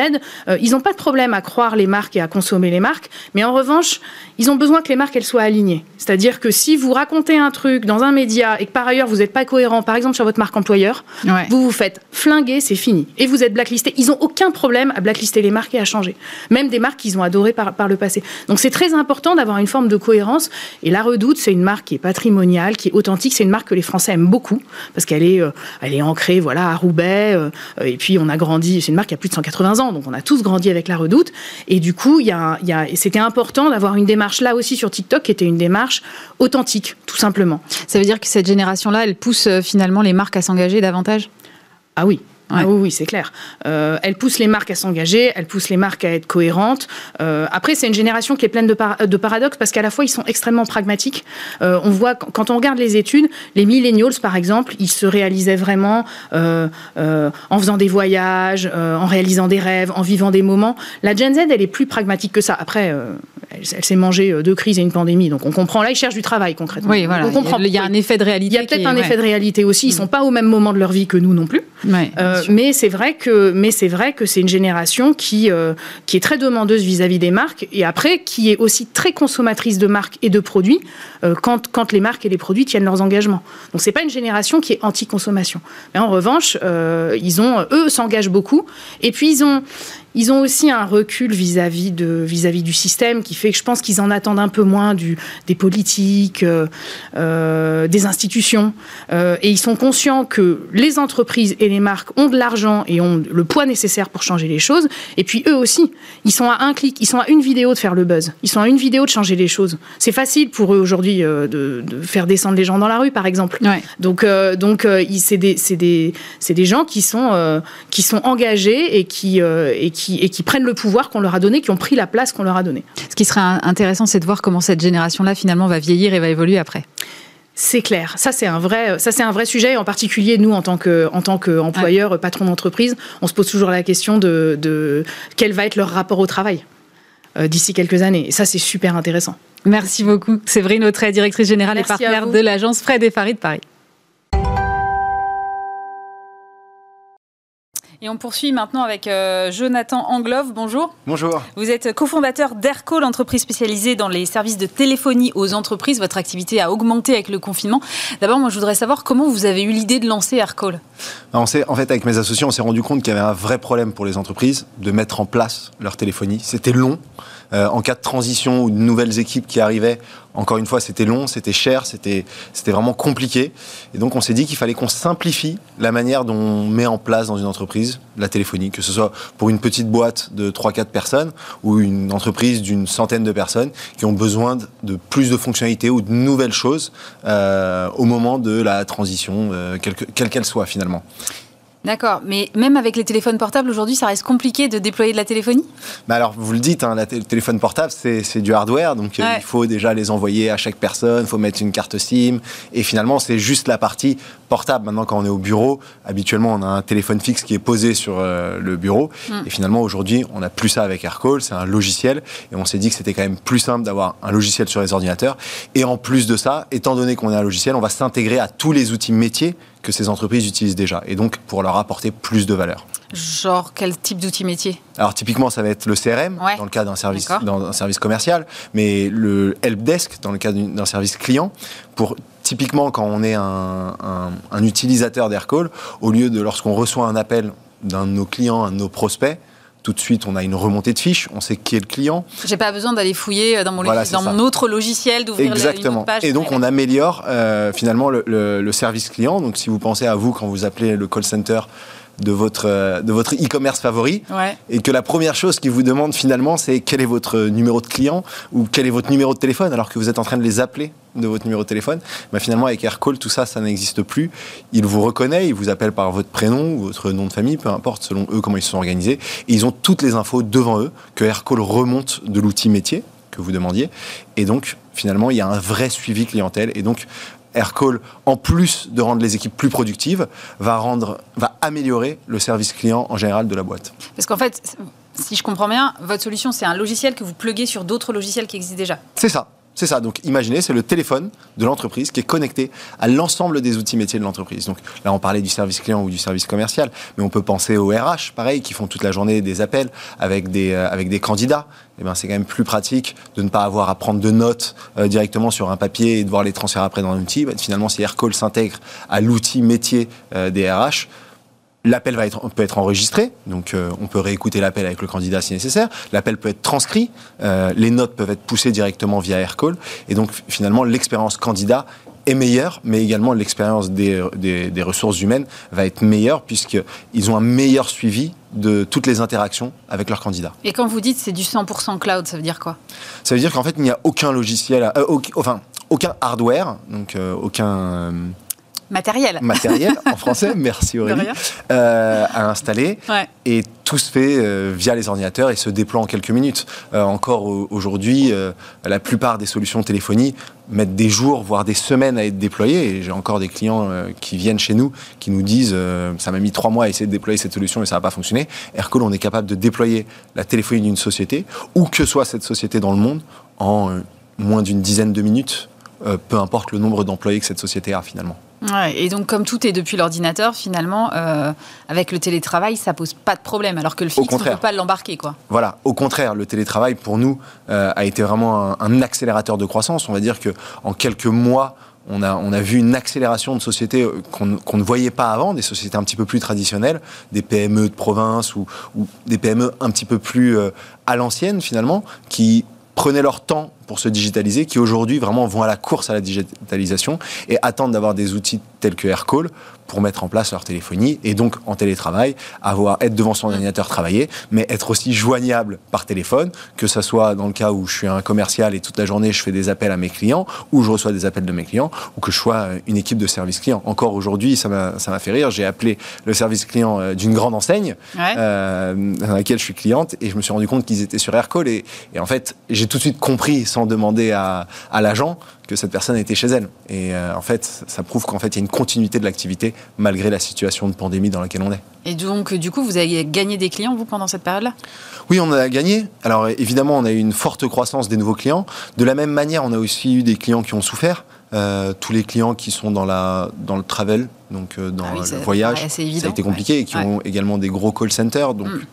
Euh, ils n'ont pas de problème à croire les marques et à consommer les marques, mais en revanche, ils ont besoin que les marques elles soient alignées. C'est-à-dire que si vous racontez un truc dans un média et que par ailleurs vous n'êtes pas cohérent, par exemple sur votre marque employeur, vous vous faites flinguer, c'est fini. Et vous êtes blacklisté. Ils n'ont aucun problème à blacklister les marques et à changer. Même des marques qu'ils ont adorées par, par le passé. Donc c'est très important d'avoir une forme de cohérence. Et La Redoute, c'est une marque qui est patrimoniale, qui est authentique. C'est une marque que les Français aiment beaucoup parce qu'elle est, euh, elle est ancrée voilà, à Roubaix. Euh, et puis on a grandi, c'est une marque qui a plus de 180 ans, donc on a tous grandi avec La Redoute. Et du coup, il y a, y a, c'était important d'avoir une démarche là aussi sur TikTok qui était une démarche authentique, tout simplement. Ça veut dire que cette génération-là, elle pousse euh, finalement les marques à s'engager davantage? Ah oui, ah oui, oui c'est clair. Euh, elle pousse les marques à s'engager, elle pousse les marques à être cohérentes. Euh, après, c'est une génération qui est pleine de, de paradoxes parce qu'à la fois, ils sont extrêmement pragmatiques. Euh, on voit, quand on regarde les études, les millennials, par exemple, ils se réalisaient vraiment en faisant des voyages, en réalisant des rêves, en vivant des moments. La Gen Z, elle est plus pragmatique que ça. Après, elle, s'est mangée deux crises et une pandémie, donc on comprend. Là, ils cherchent du travail concrètement. Oui, voilà. On comprend. Il y a un effet de réalité. Il y a peut-être un effet de réalité aussi. Ils mm. sont pas au même moment de leur vie que nous non plus. Ouais, mais c'est vrai que mais c'est vrai que c'est une génération qui euh, qui est très demandeuse vis-à-vis des marques et après qui est aussi très consommatrice de marques et de produits euh, quand quand les marques et les produits tiennent leurs engagements. Donc c'est pas une génération qui est anti-consommation. Mais en revanche, euh, ils ont eux s'engagent beaucoup et puis ils ont ils ont aussi un recul vis-à-vis de vis-à-vis du système qui fait que je pense qu'ils en attendent un peu moins du, des politiques, euh, euh, des institutions, euh, et ils sont conscients que les entreprises et les marques ont de l'argent et ont le poids nécessaire pour changer les choses. Et puis eux aussi, ils sont à un clic, ils sont à une vidéo de faire le buzz, ils sont à une vidéo de changer les choses. C'est facile pour eux aujourd'hui de, de, faire descendre les gens dans la rue, par exemple. Ouais. Donc donc c'est des c'est des c'est des gens qui sont qui sont engagés et qui et qui et qui prennent le pouvoir qu'on leur a donné, qui ont pris la place qu'on leur a donnée. Ce qui serait intéressant, c'est de voir comment cette génération-là, finalement, va vieillir et va évoluer après. C'est clair. Ça, c'est un vrai, ça, c'est un vrai sujet. En particulier, nous, en tant que, en tant qu'employeur, patron d'entreprise, on se pose toujours la question de, de quel va être leur rapport au travail euh, d'ici quelques années. Et ça, c'est super intéressant. Merci beaucoup. Séverine Autret, directrice générale et partenaire de l'agence Fred et Farid Paris. Et on poursuit maintenant avec euh, Jonathan Anglove. Bonjour. Bonjour. Vous êtes cofondateur d'Airco, l'entreprise spécialisée dans les services de téléphonie aux entreprises. Votre activité a augmenté avec le confinement. D'abord, moi, je voudrais savoir comment vous avez eu l'idée de lancer Aircall. En fait, avec mes associés, on s'est rendu compte qu'il y avait un vrai problème pour les entreprises de mettre en place leur téléphonie. C'était long. Euh, en cas de transition ou de nouvelles équipes qui arrivaient, encore une fois, c'était long, c'était cher, c'était vraiment compliqué. Et donc, on s'est dit qu'il fallait qu'on simplifie la manière dont on met en place dans une entreprise la téléphonie, que ce soit pour une petite boîte de 3-4 personnes ou une entreprise d'une centaine de personnes qui ont besoin de plus de fonctionnalités ou de nouvelles choses euh, au moment de la transition, euh, quelle qu'elle soit finalement. D'accord, mais même avec les téléphones portables aujourd'hui, ça reste compliqué de déployer de la téléphonie? Bah Alors, vous le dites, hein, le téléphone portable, c'est du hardware, donc euh, il faut déjà les envoyer à chaque personne, il faut mettre une carte SIM, et finalement, c'est juste la partie portable. Maintenant, quand on est au bureau, habituellement, on a un téléphone fixe qui est posé sur euh, le bureau, hmm. et finalement, aujourd'hui, on n'a plus ça avec AirCall, c'est un logiciel, et on s'est dit que c'était quand même plus simple d'avoir un logiciel sur les ordinateurs, et en plus de ça, étant donné qu'on a un logiciel, on va s'intégrer à tous les outils métiers que ces entreprises utilisent déjà, et donc pour leur apporter plus de valeur. Genre quel type d'outil métier Alors typiquement ça va être le CRM dans le cas d'un service, service commercial, mais le helpdesk dans le cas d'un service client. Pour typiquement quand on est un, un utilisateur d'Aircall, au lieu de lorsqu'on reçoit un appel d'un de nos clients, un de nos prospects, tout de suite, on a une remontée de fiches, on sait qui est le client. J'ai pas besoin d'aller fouiller euh, dans mon, dans mon autre logiciel, d'ouvrir Exactement. page. Et donc, on améliore euh, finalement le, service client. Donc, si vous pensez à vous quand vous appelez le call center de votre euh, de votre e-commerce favori. Et que la première chose qu'ils vous demandent finalement c'est quel est votre numéro de client ou quel est votre numéro de téléphone alors que vous êtes en train de les appeler de votre numéro de téléphone. Bah, finalement avec AirCall tout ça ça n'existe plus. Il vous reconnaît il vous appelle par votre prénom ou votre nom de famille peu importe selon eux comment ils se sont organisés. Et ils ont toutes les infos devant eux que AirCall remonte de l'outil métier que vous demandiez. Et donc finalement il y a un vrai suivi clientèle. Et donc Aircall, en plus de rendre les équipes plus productives, va, rendre, va améliorer le service client en général de la boîte. Parce qu'en fait, si je comprends bien, votre solution, c'est un logiciel que vous pluguez sur d'autres logiciels qui existent déjà. C'est ça. C'est ça. Donc, imaginez, c'est le téléphone de l'entreprise qui est connecté à l'ensemble des outils métiers de l'entreprise. Donc, là, on parlait du service client ou du service commercial, mais on peut penser aux RH, pareil, qui font toute la journée des appels avec des, euh, avec des candidats. Eh ben, c'est quand même plus pratique de ne pas avoir à prendre de notes euh, directement sur un papier et devoir les transférer après dans un outil. Bah, finalement, si Aircall s'intègre à l'outil métier euh, des RH, L'appel va être, peut être enregistré, donc euh, on peut réécouter l'appel avec le candidat si nécessaire. L'appel peut être transcrit, euh, les notes peuvent être poussées directement via AirCall, et donc finalement l'expérience candidat est meilleure, mais également l'expérience des, des, ressources humaines va être meilleure puisqu'ils ont un meilleur suivi de toutes les interactions avec leurs candidats. Et quand vous dites c'est du 100% cloud, ça veut dire quoi? Ça veut dire qu'en fait il n'y a aucun logiciel, euh, enfin aucun hardware, donc aucun Matériel. Matériel, en français, merci Aurélie, euh, à installer. Et tout se fait euh, via les ordinateurs et se déploie en quelques minutes. Euh, encore aujourd'hui, la plupart des solutions de téléphonie mettent des jours, voire des semaines à être déployées. Et j'ai encore des clients qui viennent chez nous, qui nous disent ça m'a mis trois mois à essayer de déployer cette solution et ça n'a pas fonctionné. Aircall, on est capable de déployer la téléphonie d'une société, où que soit cette société dans le monde, en moins d'une dizaine de minutes, peu importe le nombre d'employés que cette société a finalement et donc, comme tout est depuis l'ordinateur, finalement, euh, avec le télétravail, ça pose pas de problème, alors que le fixe, on ne peut pas l'embarquer. Quoi. Voilà, au contraire, le télétravail, pour nous, euh, a été vraiment un, accélérateur de croissance. On va dire qu'en quelques mois, on a, on a vu une accélération de sociétés euh, qu'on ne voyait pas avant, des sociétés un petit peu plus traditionnelles, des PME de province ou, des PME un petit peu plus à l'ancienne, finalement, qui prenaient leur temps pour se digitaliser, qui aujourd'hui vraiment vont à la course à la digitalisation et attendent d'avoir des outils tels que AirCall pour mettre en place leur téléphonie et donc en télétravail, avoir être devant son ordinateur travailler, mais être aussi joignable par téléphone, que ce soit dans le cas où je suis un commercial et toute la journée je fais des appels à mes clients, ou je reçois des appels de mes clients, ou que je sois une équipe de service client. Encore aujourd'hui, ça m'a fait rire, j'ai appelé le service client euh, d'une grande enseigne euh, dans laquelle je suis cliente et je me suis rendu compte qu'ils étaient sur AirCall et, et en fait j'ai tout de suite compris sans demander à, à l'agent que cette personne était chez elle. Et euh, en fait, ça prouve qu'en fait, il y a une continuité de l'activité malgré la situation de pandémie dans laquelle on est. Et donc, du coup, vous avez gagné des clients, vous, pendant cette période-là? Oui, on a gagné. Alors, évidemment, on a eu une forte croissance des nouveaux clients. De la même manière, on a aussi eu des clients qui ont souffert. Euh, tous les clients qui sont dans, la, dans le travel, donc euh, dans ah le voyage, ça a été compliqué, et qui ont également des gros call centers. Donc, mm.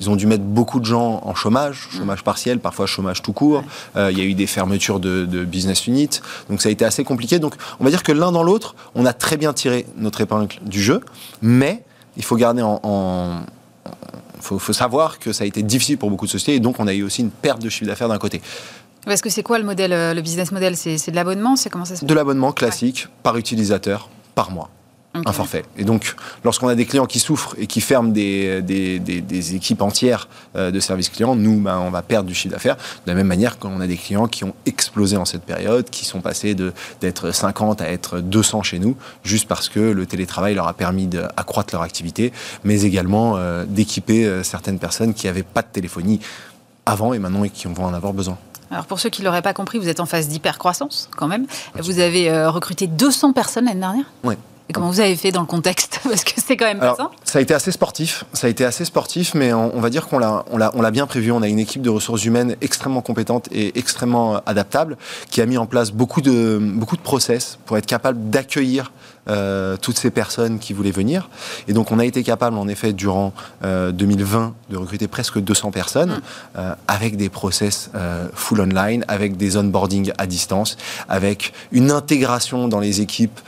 Ils ont dû mettre beaucoup de gens en chômage, chômage partiel, parfois chômage tout court. Euh, il y a eu des fermetures de, business units. Donc ça a été assez compliqué. Donc on va dire que l'un dans l'autre, on a très bien tiré notre épingle du jeu. Mais il faut garder en... Il faut, savoir que ça a été difficile pour beaucoup de sociétés et donc on a eu aussi une perte de chiffre d'affaires d'un côté. Parce que c'est quoi le modèle, euh, le business model? C'est de l'abonnement? C'est comment ça se De l'abonnement classique par utilisateur par mois. Un forfait. Et donc, lorsqu'on a des clients qui souffrent et qui ferment des, des, des, équipes entières euh, de service client, nous, ben, on va perdre du chiffre d'affaires. De la même manière qu'on a des clients qui ont explosé en cette période, qui sont passés d'être 50 à être 200 chez nous, juste parce que le télétravail leur a permis d'accroître leur activité, mais également euh, d'équiper euh, certaines personnes qui n'avaient pas de téléphonie avant et maintenant et qui vont en avoir besoin. Alors pour ceux qui ne l'auraient pas compris, vous êtes en phase d'hypercroissance quand même. Vous avez recruté 200 personnes l'année dernière? Oui. Et comment vous avez fait dans le contexte Parce que c'est quand même pas ça. Ça a été assez sportif. Ça a été assez sportif, mais on, va dire qu'on l'a, on l'a, on l'a bien prévu. On a une équipe de ressources humaines extrêmement compétente et extrêmement adaptable, qui a mis en place beaucoup de beaucoup de process pour être capable d'accueillir euh, toutes ces personnes qui voulaient venir. Et donc on a été capable, en effet, durant 2020, euh, de recruter presque 200 personnes mm. euh, avec des process full online, avec des onboarding à distance, avec une intégration dans les équipes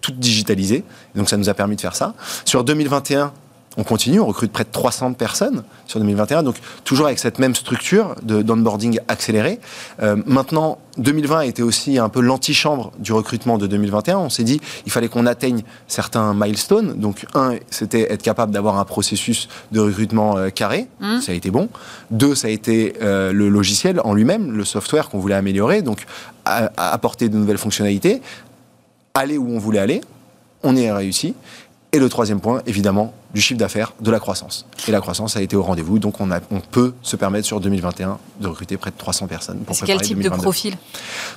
toutes digitalisées. donc ça nous a permis de faire ça. Sur 2021, on continue, on recrute près de 300 personnes sur 2021, donc toujours avec cette même structure d'onboarding accéléré. Euh, maintenant, 2020 a été aussi un peu l'antichambre du recrutement de 2021. On s'est dit il fallait qu'on atteigne certains milestones. Donc, un, c'était être capable d'avoir un processus de recrutement euh, carré. Mmh. Ça a été bon. Deux, ça a été euh, le logiciel en lui-même, le software qu'on voulait améliorer, donc apporter de nouvelles fonctionnalités, aller où on voulait aller. On y a réussi. Et le troisième point, évidemment, du chiffre d'affaires, de la croissance. Et la croissance a été au rendez-vous, donc on, a, on peut se permettre sur 2021 de recruter près de 300 personnes. C'est quel type de profil?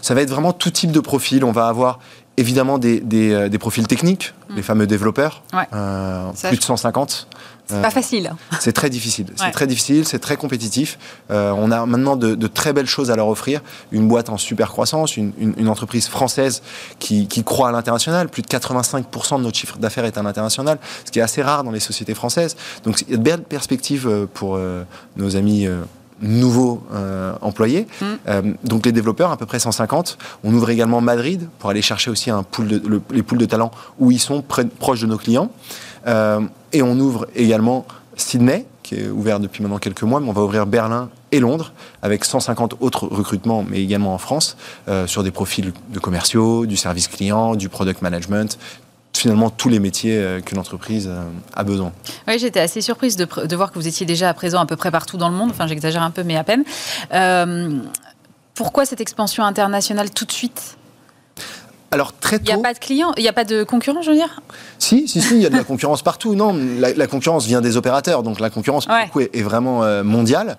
Ça va être vraiment tout type de profil. On va avoir évidemment des, des, euh, profils techniques, mm. les fameux développeurs, euh, plus de 150. C'est pas euh, facile. C'est très difficile. C'est très difficile, c'est très compétitif. Euh, on a maintenant de, très belles choses à leur offrir. Une boîte en super croissance, une, entreprise française qui, croit à l'international. Plus de 85% de notre chiffre d'affaires est à l'international, ce qui est assez rare dans les sociétés françaises. Donc il y a de belles perspectives euh, pour nos amis nouveaux employés. Mm. donc les développeurs, à peu près 150. On ouvre également Madrid pour aller chercher aussi un pool de, les pools de talents où ils sont proches de nos clients. Euh, et on ouvre également Sydney, qui est ouvert depuis maintenant quelques mois, mais on va ouvrir Berlin et Londres, avec 150 autres recrutements, mais également en France, euh, sur des profils de commerciaux, du service client, du product management, finalement tous les métiers euh, qu'une entreprise a besoin. Oui, j'étais assez surprise de, voir que vous étiez déjà à présent à peu près partout dans le monde, enfin j'exagère un peu, mais à peine. pourquoi cette expansion internationale tout de suite? Alors très tôt. Il n'y a pas de clients, il n'y a pas de concurrents, je veux dire? Si, si, si, il y a de la concurrence partout. Non, la, concurrence vient des opérateurs, donc la concurrence est, vraiment euh, mondiale.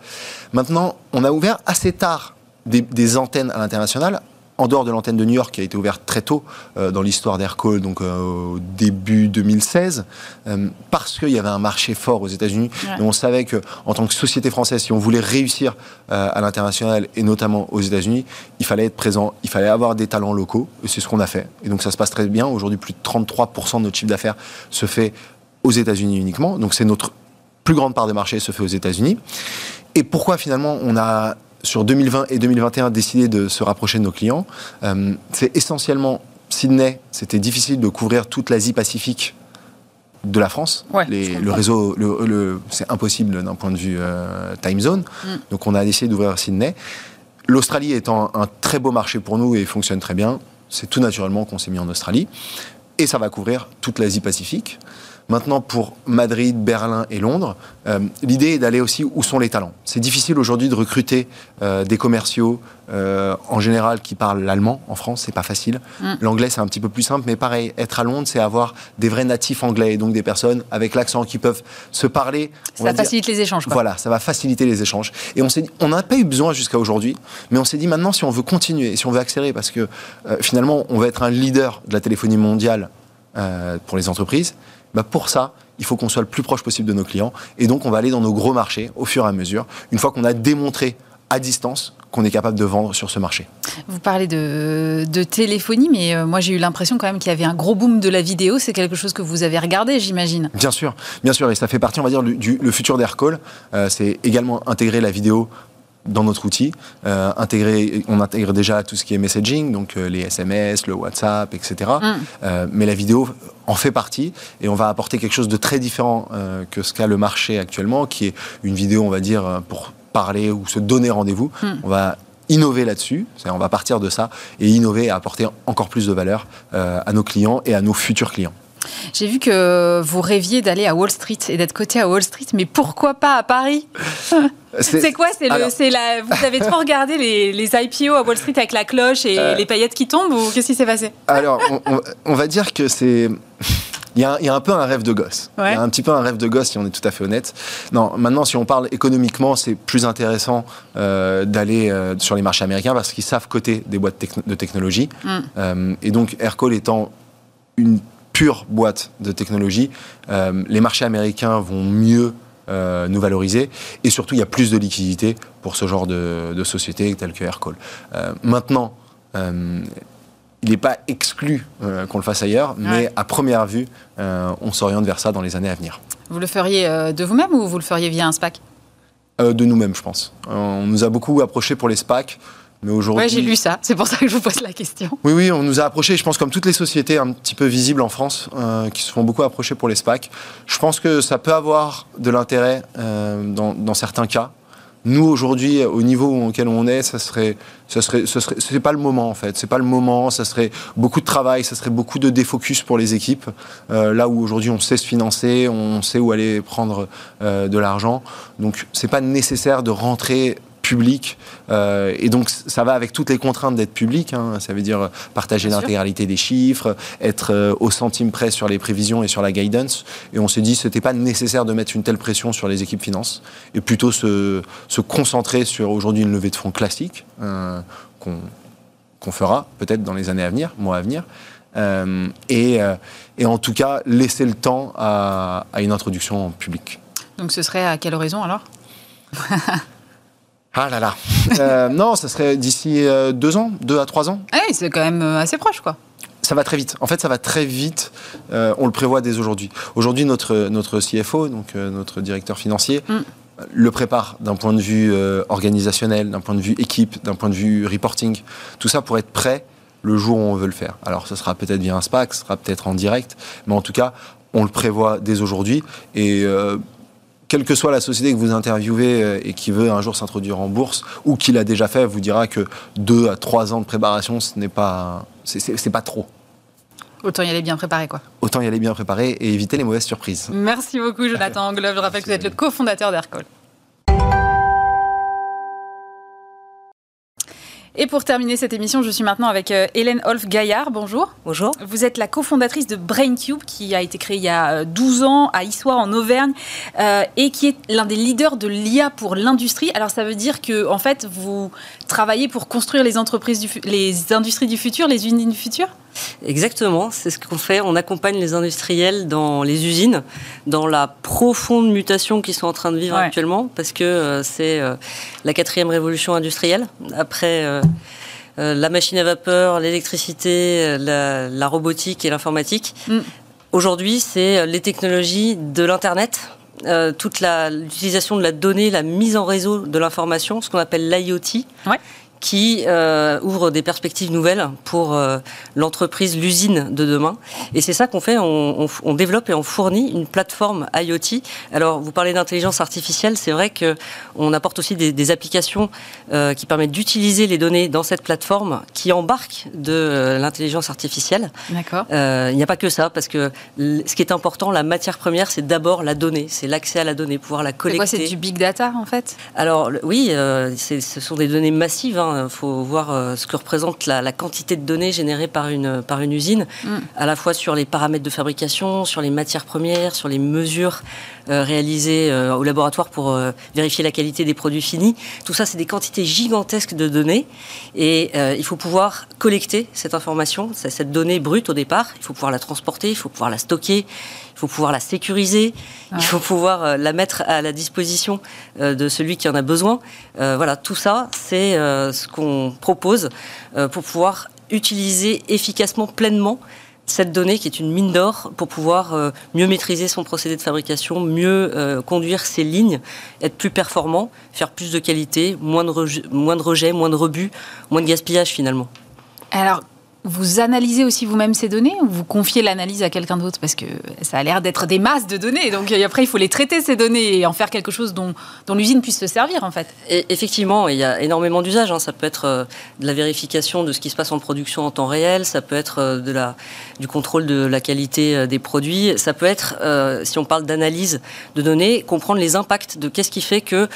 Maintenant, on a ouvert assez tard des antennes à l'international en dehors de l'antenne de New York qui a été ouverte très tôt euh, dans l'histoire d'Aircall, donc euh, au début 2016, euh, parce qu'il y avait un marché fort aux États-Unis. Et on savait que en tant que société française, si on voulait réussir à l'international et notamment aux États-Unis, il fallait être présent, il fallait avoir des talents locaux. Et c'est ce qu'on a fait. Et donc ça se passe très bien. Aujourd'hui, plus de 33% de notre chiffre d'affaires se fait aux États-Unis uniquement. Donc c'est notre plus grande part de marché se fait aux États-Unis. Et pourquoi finalement on a sur 2020 et 2021 décidé de se rapprocher de nos clients. Euh, c'est essentiellement Sydney, c'était difficile de couvrir toute l'Asie Pacifique de la France. le réseau, le, c'est impossible d'un point de vue euh, time zone. Mm. Donc on a décidé d'ouvrir Sydney. L'Australie étant un très beau marché pour nous et fonctionne très bien, c'est tout naturellement qu'on s'est mis en Australie. Et ça va couvrir toute l'Asie Pacifique. Maintenant, pour Madrid, Berlin et Londres, euh, l'idée est d'aller aussi où sont les talents. C'est difficile aujourd'hui de recruter euh, des commerciaux euh, en général qui parlent l'allemand. En France, c'est pas facile. Mm. L'anglais, c'est un petit peu plus simple, mais pareil, être à Londres, c'est avoir des vrais natifs anglais et donc des personnes avec l'accent qui peuvent se parler. Ça facilite les échanges. Voilà, ça va faciliter les échanges. Et on s'est on n'a pas eu besoin jusqu'à aujourd'hui, mais on s'est dit maintenant, si on veut continuer, si on veut accélérer, parce que finalement, on va être un leader de la téléphonie mondiale pour les entreprises bah, pour ça, il faut qu'on soit le plus proche possible de nos clients. Et donc, on va aller dans nos gros marchés au fur et à mesure, une fois qu'on a démontré à distance qu'on est capable de vendre sur ce marché. Vous parlez de, téléphonie, mais euh, moi j'ai eu l'impression quand même qu'il y avait un gros boom de la vidéo. C'est quelque chose que vous avez regardé, j'imagine. Bien sûr, bien sûr, et ça fait partie, on va dire, du, le futur d'Aircall. Euh, c'est également intégrer la vidéo dans notre outil. Euh, on intègre déjà tout ce qui est messaging, donc euh, les SMS, le WhatsApp, etc. Mm. Euh, mais la vidéo en fait partie et on va apporter quelque chose de très différent que ce qu'a le marché actuellement, qui est une vidéo, on va dire, pour parler ou se donner rendez-vous. Mm. On va innover là-dessus. On va partir de ça et innover et apporter encore plus de valeur à nos clients et à nos futurs clients. J'ai vu que vous rêviez d'aller à Wall Street et d'être coté à Wall Street, mais pourquoi pas à Paris C'est quoi C'est la... Vous avez trop regardé les, les, IPO à Wall Street avec la cloche et euh. les paillettes qui tombent ou qu'est-ce qui s'est passé Alors, on, va dire que c'est. Il y, a, il y, a, un peu un rêve de gosse. Il y a un petit peu un rêve de gosse, si on est tout à fait honnête. Non, maintenant, si on parle économiquement, c'est plus intéressant euh, d'aller euh, sur les marchés américains parce qu'ils savent coter des boîtes de technologie. Mm. et donc, Aircall étant une pure boîte de technologie, euh, les marchés américains vont mieux euh, nous valoriser. Et surtout, il y a plus de liquidité pour ce genre de, de sociétés telles que Aircall. Euh, maintenant, il n'est pas exclu qu'on le fasse ailleurs, mais à première vue, on s'oriente vers ça dans les années à venir. Vous le feriez de vous-même ou vous le feriez via un SPAC De nous-mêmes, je pense. On nous a beaucoup approché pour les SPAC. Mais aujourd'hui. Ouais, j'ai lu ça. C'est pour ça que je vous pose la question. Oui, oui, on nous a approché, je pense, comme toutes les sociétés un petit peu visibles en France, euh, qui se font beaucoup approcher pour les SPAC. Je pense que ça peut avoir de l'intérêt euh, dans, dans, certains cas. Nous, aujourd'hui, au niveau auquel on est, ça serait, ça serait, ce serait, c'est pas le moment en fait. C'est pas le moment. Ça serait beaucoup de travail, ça serait beaucoup de défocus pour les équipes. Euh, là où aujourd'hui on sait se financer, on sait où aller prendre de l'argent. Donc, c'est pas nécessaire de rentrer public. Euh, et donc, ça va avec toutes les contraintes d'être public. Hein. Ça veut dire partager l'intégralité des chiffres, être euh, au centime près sur les prévisions et sur la guidance. Et on s'est dit, ce n'était pas nécessaire de mettre une telle pression sur les équipes finances et plutôt se, se concentrer sur aujourd'hui une levée de fonds classique euh, qu'on fera peut-être dans les années à venir, mois à venir. et, et, en tout cas, laisser le temps à, à une introduction en public. Donc ce serait à quelle horizon alors? Ah là là. Euh, non, ça serait d'ici euh, deux ans, deux à trois ans. Ah oui, c'est quand même euh, assez proche, quoi. Ça va très vite. En fait, ça va très vite. on le prévoit dès aujourd'hui. Aujourd'hui, notre, notre CFO, donc notre directeur financier, mm. le prépare d'un point de vue organisationnel, d'un point de vue équipe, d'un point de vue reporting. Tout ça pour être prêt le jour où on veut le faire. Alors, ce sera peut-être via un SPAC, ce sera peut-être en direct, mais en tout cas, on le prévoit dès aujourd'hui. Et quelle que soit la société que vous interviewez euh, et qui veut un jour s'introduire en bourse ou qui l'a déjà fait, vous dira que deux à trois ans de préparation, ce n'est pas, c'est pas trop. Autant y aller bien préparé, quoi. Autant y aller bien préparé et éviter les mauvaises surprises. Merci beaucoup, Jonathan Anglove. Je rappelle que vous êtes le cofondateur d'Aircall. Et pour terminer cette émission, je suis maintenant avec euh, Hélène Olf-Gaillard. Bonjour. Bonjour. Vous êtes la cofondatrice de BrainCube, qui a été créée il y a 12 euh, ans à Issoire, en Auvergne, euh, et qui est l'un des leaders de l'IA pour l'industrie. Alors, ça veut dire que, en fait, vous travaillez pour construire les entreprises, du, les industries du futur, les usines du futur? Exactement, c'est ce qu'on fait. On accompagne les industriels dans les usines, dans la profonde mutation qu'ils sont en train de vivre actuellement, parce que euh, c'est euh, la quatrième révolution industrielle. Après euh, la machine à vapeur, l'électricité, la, robotique et l'informatique. Mm. Aujourd'hui, c'est les technologies de l'Internet, toute l'utilisation de la donnée, la mise en réseau de l'information, ce qu'on appelle l'IoT, qui euh, ouvre des perspectives nouvelles pour euh, l'entreprise, l'usine de demain. Et c'est ça qu'on fait, on, on, on, développe et on fournit une plateforme IoT. Alors, vous parlez d'intelligence artificielle, c'est vrai qu'on apporte aussi des, des applications euh, qui permettent d'utiliser les données dans cette plateforme qui embarque de l'intelligence artificielle. D'accord. Il n'y a pas que ça, parce que ce qui est important, la matière première, c'est d'abord la donnée, c'est l'accès à la donnée, pouvoir la collecter. C'est quoi, c'est du big data, en fait? Alors, oui, ce sont des données massives, hein, il hein. faut voir euh, ce que représente la, quantité de données générées par une, par une usine, mm. à la fois sur les paramètres de fabrication, sur les matières premières, sur les mesures euh, réalisées euh, au laboratoire pour vérifier la qualité des produits finis. Tout ça, c'est des quantités gigantesques de données et il faut pouvoir collecter cette information, cette donnée brute au départ. Il faut pouvoir la transporter, il faut pouvoir la stocker, il faut pouvoir la sécuriser, il faut pouvoir euh, la mettre à la disposition euh, de celui qui en a besoin. Euh, voilà, tout ça, c'est ce qu'on propose pour pouvoir utiliser efficacement, pleinement cette donnée qui est une mine d'or pour pouvoir mieux maîtriser son procédé de fabrication, mieux conduire ses lignes, être plus performant, faire plus de qualité, moins de, moins de rejet, moins de rebut, moins de gaspillage finalement. Alors, vous analysez aussi vous-même ces données ou vous confiez l'analyse à quelqu'un d'autre Parce que ça a l'air d'être des masses de données. Donc après, il faut les traiter, ces données, et en faire quelque chose dont, l'usine puisse se servir, en fait. Effectivement, il y a énormément d'usages. Hein. Ça peut être euh, de la vérification de ce qui se passe en production en temps réel. Ça peut être euh, de la, du contrôle de la qualité euh, des produits. Ça peut être, si on parle d'analyse de données, comprendre les impacts de qu'est-ce qui fait que,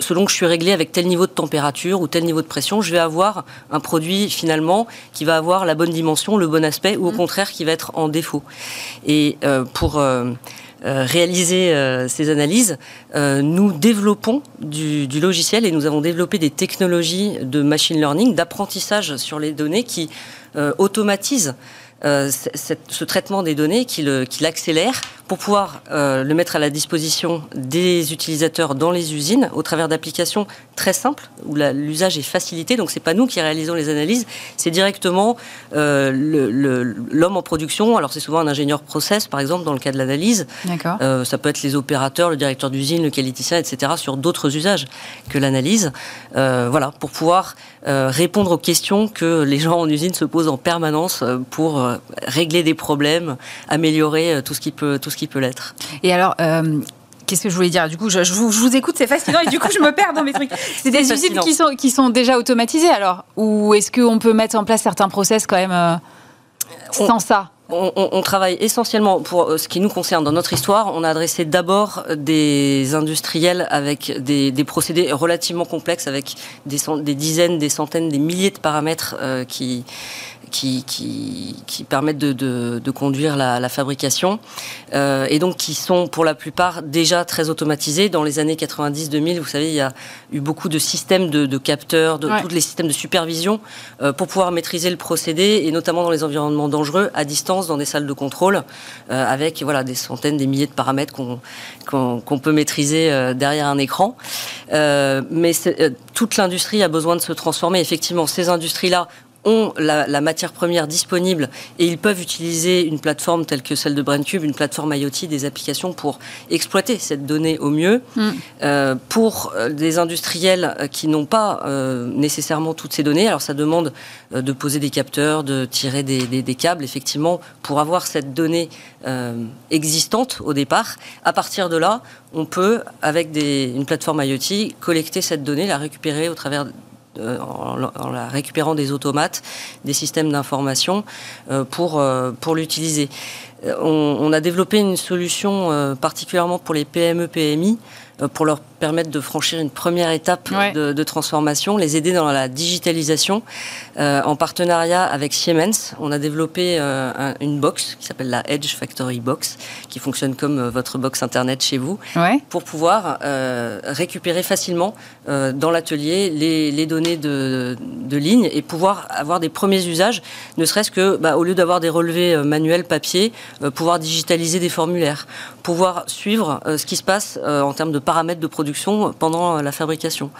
selon que je suis réglé avec tel niveau de température ou tel niveau de pression, je vais avoir un produit finalement qui va avoir la bonne dimension, le bon aspect, ou au mm. contraire qui va être en défaut. Et euh, pour euh, euh, réaliser ces analyses, nous développons du, du, logiciel et nous avons développé des technologies de machine learning, d'apprentissage sur les données qui automatisent euh, ce traitement des données, qui l'accélère pour pouvoir euh, le mettre à la disposition des utilisateurs dans les usines au travers d'applications très simples où l'usage est facilité. Donc c'est pas nous qui réalisons les analyses, c'est directement euh, l'homme en production. Alors c'est souvent un ingénieur process par exemple dans le cas de l'analyse. Euh, ça peut être les opérateurs, le directeur d'usine, le qualiticien, etc. sur d'autres usages que l'analyse. voilà pour pouvoir répondre aux questions que les gens en usine se posent en permanence pour euh, régler des problèmes, améliorer euh, tout ce qui peut, tout ce qui peut l'être. Et alors, euh, Qu'est-ce que je voulais dire? Du coup, je, vous, écoute, c'est fascinant, et du coup, je me perds dans mes trucs. C'est des usines qui sont, qui sont déjà automatisées, alors? Ou est-ce qu'on peut mettre en place certains process quand même sans ça? On, travaille essentiellement, pour ce qui nous concerne dans notre histoire, on a adressé d'abord des industriels avec des, procédés relativement complexes, avec des, des, dizaines, des centaines, des milliers de paramètres qui, qui, qui, permettent de, de, conduire la, fabrication euh, et donc qui sont pour la plupart déjà très automatisés. Dans les années 90-2000, vous savez, il y a eu beaucoup de systèmes de, capteurs, de tous les systèmes de supervision euh, pour pouvoir maîtriser le procédé et notamment dans les environnements dangereux à distance, dans des salles de contrôle, euh, avec voilà des centaines, des milliers de paramètres qu'on qu'on peut maîtriser derrière un écran. mais toute l'industrie a besoin de se transformer. Effectivement, ces industries-là ont la, matière première disponible et ils peuvent utiliser une plateforme telle que celle de BrainCube, une plateforme IoT, des applications pour exploiter cette donnée au mieux. Mm. Euh, pour euh, des industriels euh, qui n'ont pas nécessairement toutes ces données, alors ça demande de poser des capteurs, de tirer des, câbles, effectivement, pour avoir cette donnée existante au départ. À partir de là, on peut, avec une plateforme IoT, collecter cette donnée, la récupérer au travers euh, en, la récupérant des automates, des systèmes d'information euh, pour, euh, pour l'utiliser. On, a développé une solution particulièrement pour les PME-PMI pour leur permettre de franchir une première étape de, transformation, les aider dans la digitalisation. Euh, en partenariat avec Siemens, on a développé euh, une box qui s'appelle la Edge Factory Box, qui fonctionne comme euh, votre box internet chez vous, pour pouvoir récupérer facilement dans l'atelier les, données de, de, ligne et pouvoir avoir des premiers usages, ne serait-ce que, bah, au lieu d'avoir des relevés manuels papier, pouvoir digitaliser des formulaires, pouvoir suivre ce qui se passe en termes de paramètres de production pendant la fabrication.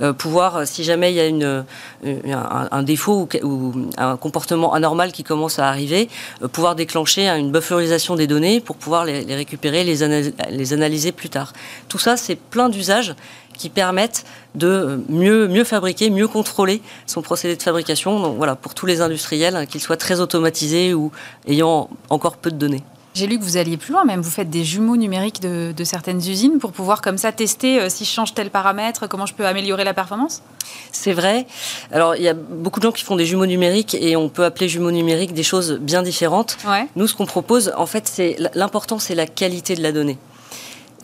Euh, pouvoir, si jamais il y a une, un, défaut ou, un comportement anormal qui commence à arriver, euh, pouvoir déclencher une bufferisation des données pour pouvoir les, récupérer, les, les analyser plus tard. Tout ça, c'est plein d'usages qui permettent de mieux, mieux fabriquer, mieux contrôler son procédé de fabrication. Donc voilà, pour tous les industriels, hein, qu'ils soient très automatisés ou ayant encore peu de données. J'ai lu que vous alliez plus loin, même vous faites des jumeaux numériques de, certaines usines pour pouvoir comme ça tester euh, si je change tel paramètre, comment je peux améliorer la performance? C'est vrai. Alors il y a beaucoup de gens qui font des jumeaux numériques et on peut appeler jumeaux numériques des choses bien différentes. Nous, ce qu'on propose, en fait, c'est l'important, c'est la qualité de la donnée.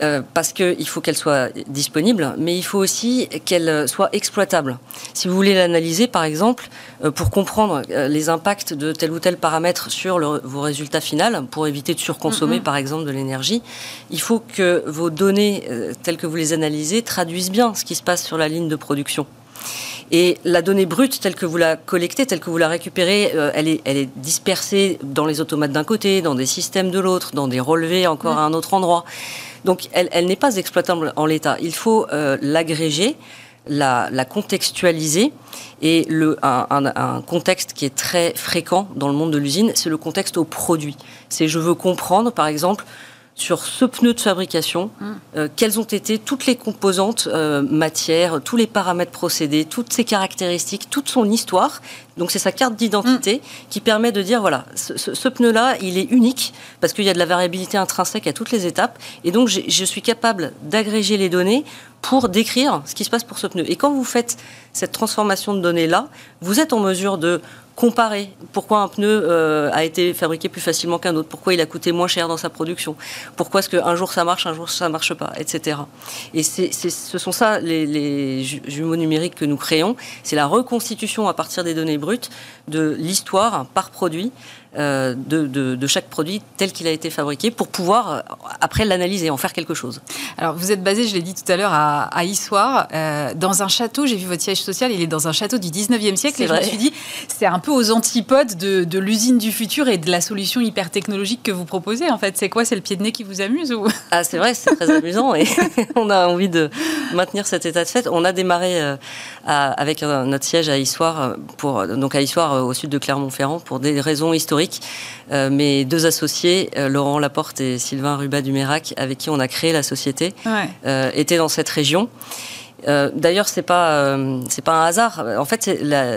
Euh, parce qu'il faut qu'elle soit disponible, mais il faut aussi qu'elle soit exploitable. Si vous voulez l'analyser, par exemple, euh, pour comprendre euh, les impacts de tel ou tel paramètre sur vos résultats finaux, pour éviter de surconsommer, par exemple, de l'énergie, il faut que vos données, telles que vous les analysez, traduisent bien ce qui se passe sur la ligne de production. Et la donnée brute, telle que vous la collectez, telle que vous la récupérez, elle, est, elle est dispersée dans les automates d'un côté, dans des systèmes de l'autre, dans des relevés encore à un autre endroit. Donc elle, n'est pas exploitable en l'état. Il faut euh, l'agréger, la, contextualiser. Et le, un, contexte qui est très fréquent dans le monde de l'usine, c'est le contexte au produit. C'est je veux comprendre, par exemple, sur ce pneu de fabrication, mm. euh, quelles ont été toutes les composantes euh, matières, tous les paramètres procédés, toutes ses caractéristiques, toute son histoire. Donc c'est sa carte d'identité mm. qui permet de dire voilà, ce, pneu-là, il est unique parce qu'il y a de la variabilité intrinsèque à toutes les étapes. Et donc je suis capable d'agréger les données pour décrire ce qui se passe pour ce pneu. Et quand vous faites cette transformation de données-là, vous êtes en mesure de comparer pourquoi un pneu euh, a été fabriqué plus facilement qu'un autre, pourquoi il a coûté moins cher dans sa production, pourquoi est-ce qu'un jour ça marche, un jour ça marche pas, etc. Et c'est, ce sont ça les, jumeaux numériques que nous créons, c'est la reconstitution à partir des données brutes de l'histoire par produit euh, de, chaque produit tel qu'il a été fabriqué pour pouvoir euh, après l'analyser, en faire quelque chose. Alors vous êtes basé, je l'ai dit tout à l'heure, à, à Issoire, euh, dans un château. J'ai vu votre siège social, il est dans un château du 19e siècle. Et je me suis dit, c'est un peu aux antipodes de, l'usine du futur et de la solution hyper technologique que vous proposez. En fait, c'est quoi C'est le pied de nez qui vous amuse ou? Ah, c'est vrai, c'est très amusant et on a envie de maintenir cet état de fait. On a démarré avec notre siège à Issoire, pour, donc à Issoire, au sud de Clermont-Ferrand, pour des raisons historiques euh, mes deux associés, euh, Laurent Laporte et Sylvain Rubat du Mérac, avec qui on a créé la société, euh, étaient dans cette région. Euh, d'ailleurs, c'est pas euh, c'est pas un hasard. En fait,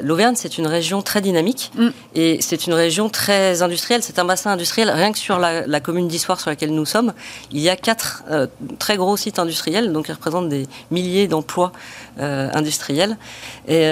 l'Auvergne c'est une région très dynamique mm. et c'est une région très industrielle. C'est un bassin industriel. Rien que sur la, commune d'Issoire sur laquelle nous sommes, il y a quatre euh, très gros sites industriels, donc qui représentent des milliers d'emplois industriels. Et,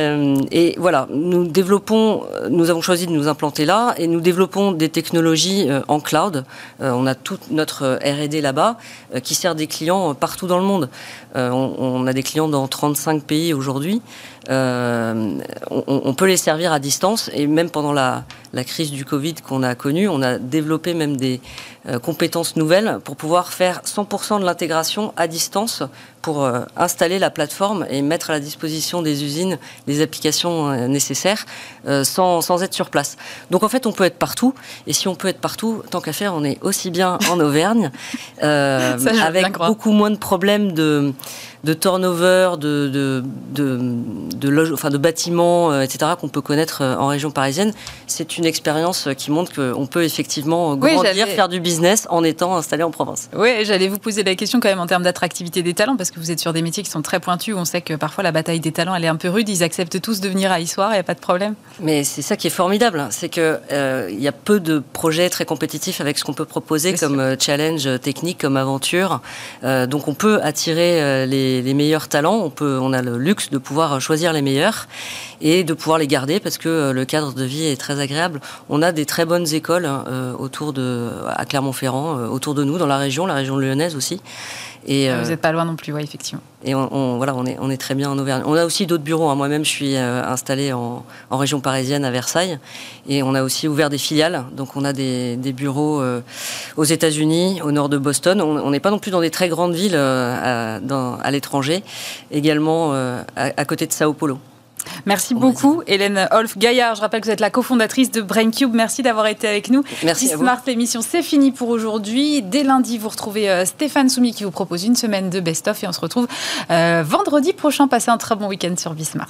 et, voilà, nous développons, nous avons choisi de nous implanter là et nous développons des technologies en cloud. on a toute notre R&D là-bas qui sert des clients partout dans le monde. On, on a des clients dans dans 35 pays aujourd'hui. Euh, on, peut les servir à distance et même pendant la, crise du Covid qu'on a connue, on a développé même des euh, compétences nouvelles pour pouvoir faire 100% de l'intégration à distance pour euh, installer la plateforme et mettre à la disposition des usines les applications nécessaires sans, sans, être sur place. Donc en fait, on peut être partout et si on peut être partout, tant qu'à faire, on est aussi bien en Auvergne avec beaucoup moins de problèmes de de turnover, de, de, de, enfin de bâtiments, euh, etc., qu'on peut connaître euh, en région parisienne, c'est une expérience qui montre qu'on peut effectivement grandir, faire du business en étant installé en province. Oui, j'allais vous poser la question quand même en termes d'attractivité des talents, parce que vous êtes sur des métiers qui sont très pointus. On sait que parfois la bataille des talents, elle est un peu rude. Ils acceptent tous de venir à Issoire, il n'y a pas de problème. Mais c'est ça qui est formidable, c'est qu'il euh, y a peu de projets très compétitifs avec ce qu'on peut proposer comme challenge technique, comme aventure. donc on peut attirer les, les, meilleurs talents. On, a le luxe de pouvoir choisir les meilleurs et de pouvoir les garder parce que euh, le cadre de vie est très agréable. On a des très bonnes écoles hein, euh, autour de, à Clermont-Ferrand, euh, autour de nous, dans la région, la région lyonnaise aussi. Et, ah, Vous n'êtes pas loin non plus, oui, effectivement. Et on, voilà, on est, on est très bien en Auvergne. On a aussi d'autres bureaux. Hein. Moi-même, je suis installé en, en, région parisienne à Versailles. Et on a aussi ouvert des filiales. Donc, on a des, des bureaux aux États-Unis, au nord de Boston. On n'est pas non plus dans des très grandes villes à, à l'étranger. Également à, à côté de Sao Paulo. Merci beaucoup, Hélène Wolf Gaillard. Je rappelle que vous êtes la cofondatrice de BrainCube. Merci d'avoir été avec nous. Merci. Smart, l'émission, c'est fini pour aujourd'hui. Dès lundi, vous retrouvez euh, Stéphane Soumi qui vous propose une semaine de best-of et on se retrouve euh, vendredi prochain. Passez un très bon week-end sur Bismart.